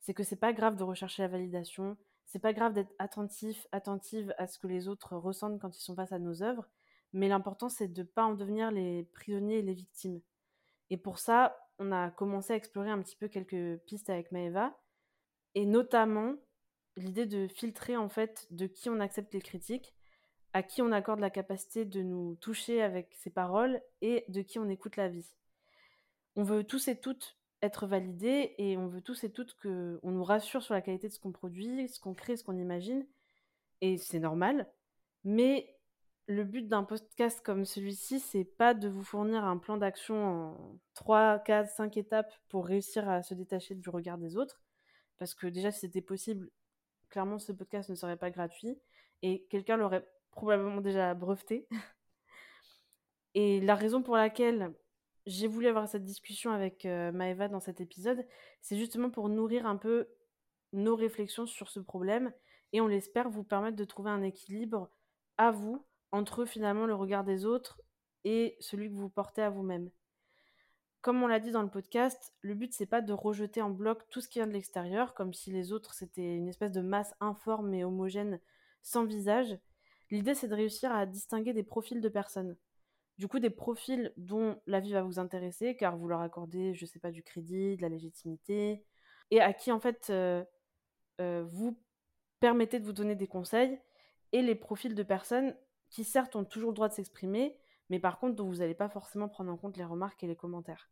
C'est que c'est pas grave de rechercher la validation, c'est pas grave d'être attentif, attentive à ce que les autres ressentent quand ils sont face à nos œuvres, mais l'important c'est de ne pas en devenir les prisonniers et les victimes. Et pour ça, on a commencé à explorer un petit peu quelques pistes avec Maeva, et notamment l'idée de filtrer en fait de qui on accepte les critiques, à qui on accorde la capacité de nous toucher avec ses paroles et de qui on écoute la vie. On veut tous et toutes être validés et on veut tous et toutes qu'on nous rassure sur la qualité de ce qu'on produit, ce qu'on crée, ce qu'on imagine. Et c'est normal. Mais le but d'un podcast comme celui-ci, c'est pas de vous fournir un plan d'action en 3, 4, 5 étapes pour réussir à se détacher du regard des autres. Parce que déjà, si c'était possible, clairement, ce podcast ne serait pas gratuit et quelqu'un l'aurait probablement déjà breveté. et la raison pour laquelle j'ai voulu avoir cette discussion avec euh, Maëva dans cet épisode, c'est justement pour nourrir un peu nos réflexions sur ce problème et on l'espère vous permettre de trouver un équilibre à vous entre finalement le regard des autres et celui que vous portez à vous-même comme on l'a dit dans le podcast, le but c'est pas de rejeter en bloc tout ce qui vient de l'extérieur, comme si les autres c'était une espèce de masse informe et homogène sans visage. L'idée c'est de réussir à distinguer des profils de personnes. Du coup, des profils dont la vie va vous intéresser, car vous leur accordez, je sais pas, du crédit, de la légitimité, et à qui en fait euh, euh, vous permettez de vous donner des conseils, et les profils de personnes qui certes ont toujours le droit de s'exprimer, mais par contre dont vous n'allez pas forcément prendre en compte les remarques et les commentaires.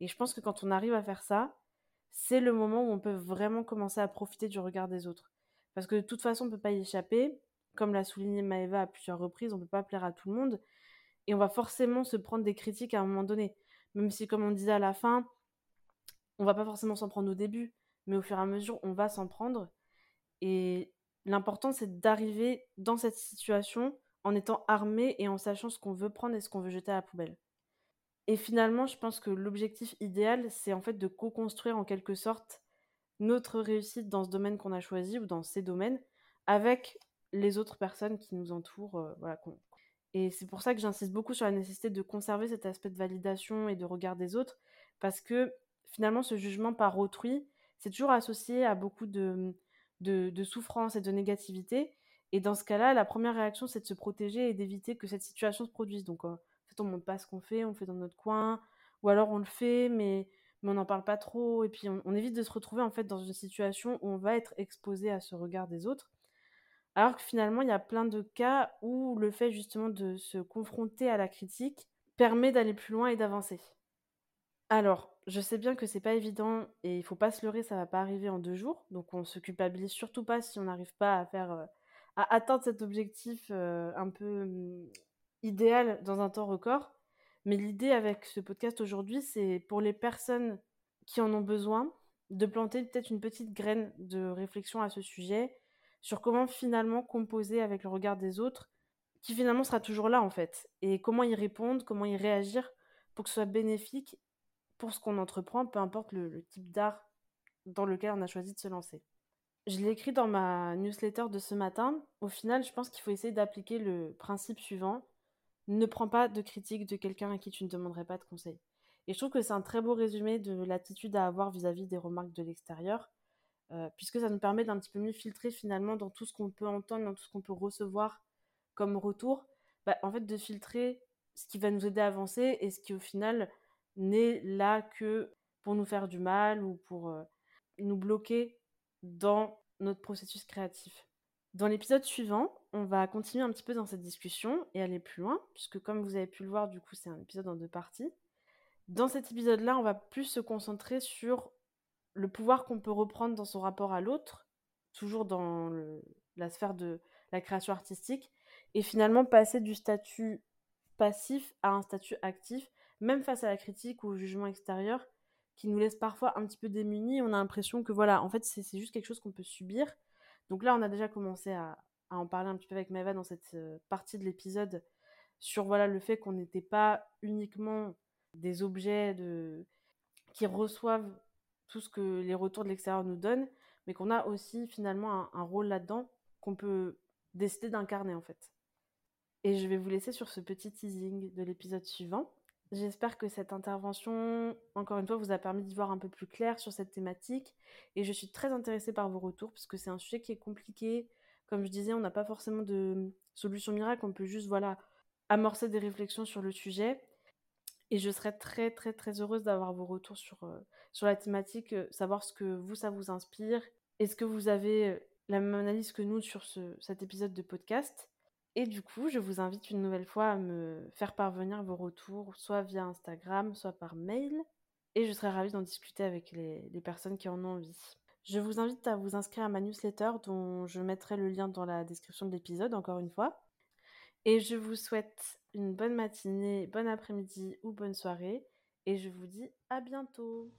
Et je pense que quand on arrive à faire ça, c'est le moment où on peut vraiment commencer à profiter du regard des autres. Parce que de toute façon, on ne peut pas y échapper. Comme l'a souligné Maëva à plusieurs reprises, on ne peut pas plaire à tout le monde. Et on va forcément se prendre des critiques à un moment donné. Même si, comme on disait à la fin, on va pas forcément s'en prendre au début, mais au fur et à mesure, on va s'en prendre. Et l'important, c'est d'arriver dans cette situation en étant armé et en sachant ce qu'on veut prendre et ce qu'on veut jeter à la poubelle. Et finalement, je pense que l'objectif idéal, c'est en fait de co-construire en quelque sorte notre réussite dans ce domaine qu'on a choisi ou dans ces domaines avec les autres personnes qui nous entourent. Euh, et c'est pour ça que j'insiste beaucoup sur la nécessité de conserver cet aspect de validation et de regard des autres, parce que finalement, ce jugement par autrui, c'est toujours associé à beaucoup de, de souffrance et de négativité. Et dans ce cas-là, la première réaction, c'est de se protéger et d'éviter que cette situation se produise. Donc, euh, en fait, on ne montre pas ce qu'on fait, on le fait dans notre coin, ou alors on le fait, mais, mais on n'en parle pas trop, et puis on, évite de se retrouver en fait dans une situation où on va être exposé à ce regard des autres. Alors que finalement, il y a plein de cas où le fait justement de se confronter à la critique permet d'aller plus loin et d'avancer. Alors, je sais bien que c'est pas évident et il faut pas se leurrer, ça va pas arriver en deux jours. Donc on se culpabilise surtout pas si on n'arrive pas à faire euh, à atteindre cet objectif euh, un peu hum, idéal dans un temps record. Mais l'idée avec ce podcast aujourd'hui, c'est pour les personnes qui en ont besoin de planter peut-être une petite graine de réflexion à ce sujet sur comment finalement composer avec le regard des autres, qui finalement sera toujours là en fait, et comment y répondre, comment y réagir pour que ce soit bénéfique pour ce qu'on entreprend, peu importe le type d'art dans lequel on a choisi de se lancer. Je l'ai écrit dans ma newsletter de ce matin. Au final, je pense qu'il faut essayer d'appliquer le principe suivant. Ne prends pas de critique de quelqu'un à qui tu ne demanderais pas de conseil. Et je trouve que c'est un très beau résumé de l'attitude à avoir vis-à-vis -vis des remarques de l'extérieur, euh, puisque ça nous permet d'un petit peu mieux filtrer finalement dans tout ce qu'on peut entendre, dans tout ce qu'on peut recevoir comme retour, bah, en fait de filtrer ce qui va nous aider à avancer et ce qui au final n'est là que pour nous faire du mal ou pour euh, nous bloquer dans notre processus créatif. Dans l'épisode suivant, on va continuer un petit peu dans cette discussion et aller plus loin, puisque comme vous avez pu le voir, du coup, c'est un épisode en deux parties. Dans cet épisode-là, on va plus se concentrer sur le pouvoir qu'on peut reprendre dans son rapport à l'autre, toujours dans la sphère de la création artistique, et finalement passer du statut passif à un statut actif, même face à la critique ou au jugement extérieur, qui nous laisse parfois un petit peu démunis. On a l'impression que voilà, en fait, c'est juste quelque chose qu'on peut subir. Donc là, on a déjà commencé à, en parler un petit peu avec Maeva dans cette euh, partie de l'épisode sur voilà le fait qu'on n'était pas uniquement des objets de qui reçoivent tout ce que les retours de l'extérieur nous donnent, mais qu'on a aussi finalement un, un rôle là-dedans qu'on peut décider d'incarner en fait. Et je vais vous laisser sur ce petit teasing de l'épisode suivant. J'espère que cette intervention, encore une fois, vous a permis d'y voir un peu plus clair sur cette thématique. Et je suis très intéressée par vos retours, parce que c'est un sujet qui est compliqué. Comme je disais, on n'a pas forcément de solution miracle, on peut juste, voilà, amorcer des réflexions sur le sujet. Et je serais très, très, très heureuse d'avoir vos retours sur, euh, sur la thématique, euh, savoir ce que vous, ça vous inspire. Est-ce que vous avez euh, la même analyse que nous sur ce, cet épisode de podcast? Et du coup, je vous invite une nouvelle fois à me faire parvenir vos retours, soit via Instagram, soit par mail. Et je serai ravie d'en discuter avec les, personnes qui en ont envie. Je vous invite à vous inscrire à ma newsletter dont je mettrai le lien dans la description de l'épisode, encore une fois. Et je vous souhaite une bonne matinée, bon après-midi ou bonne soirée. Et je vous dis à bientôt.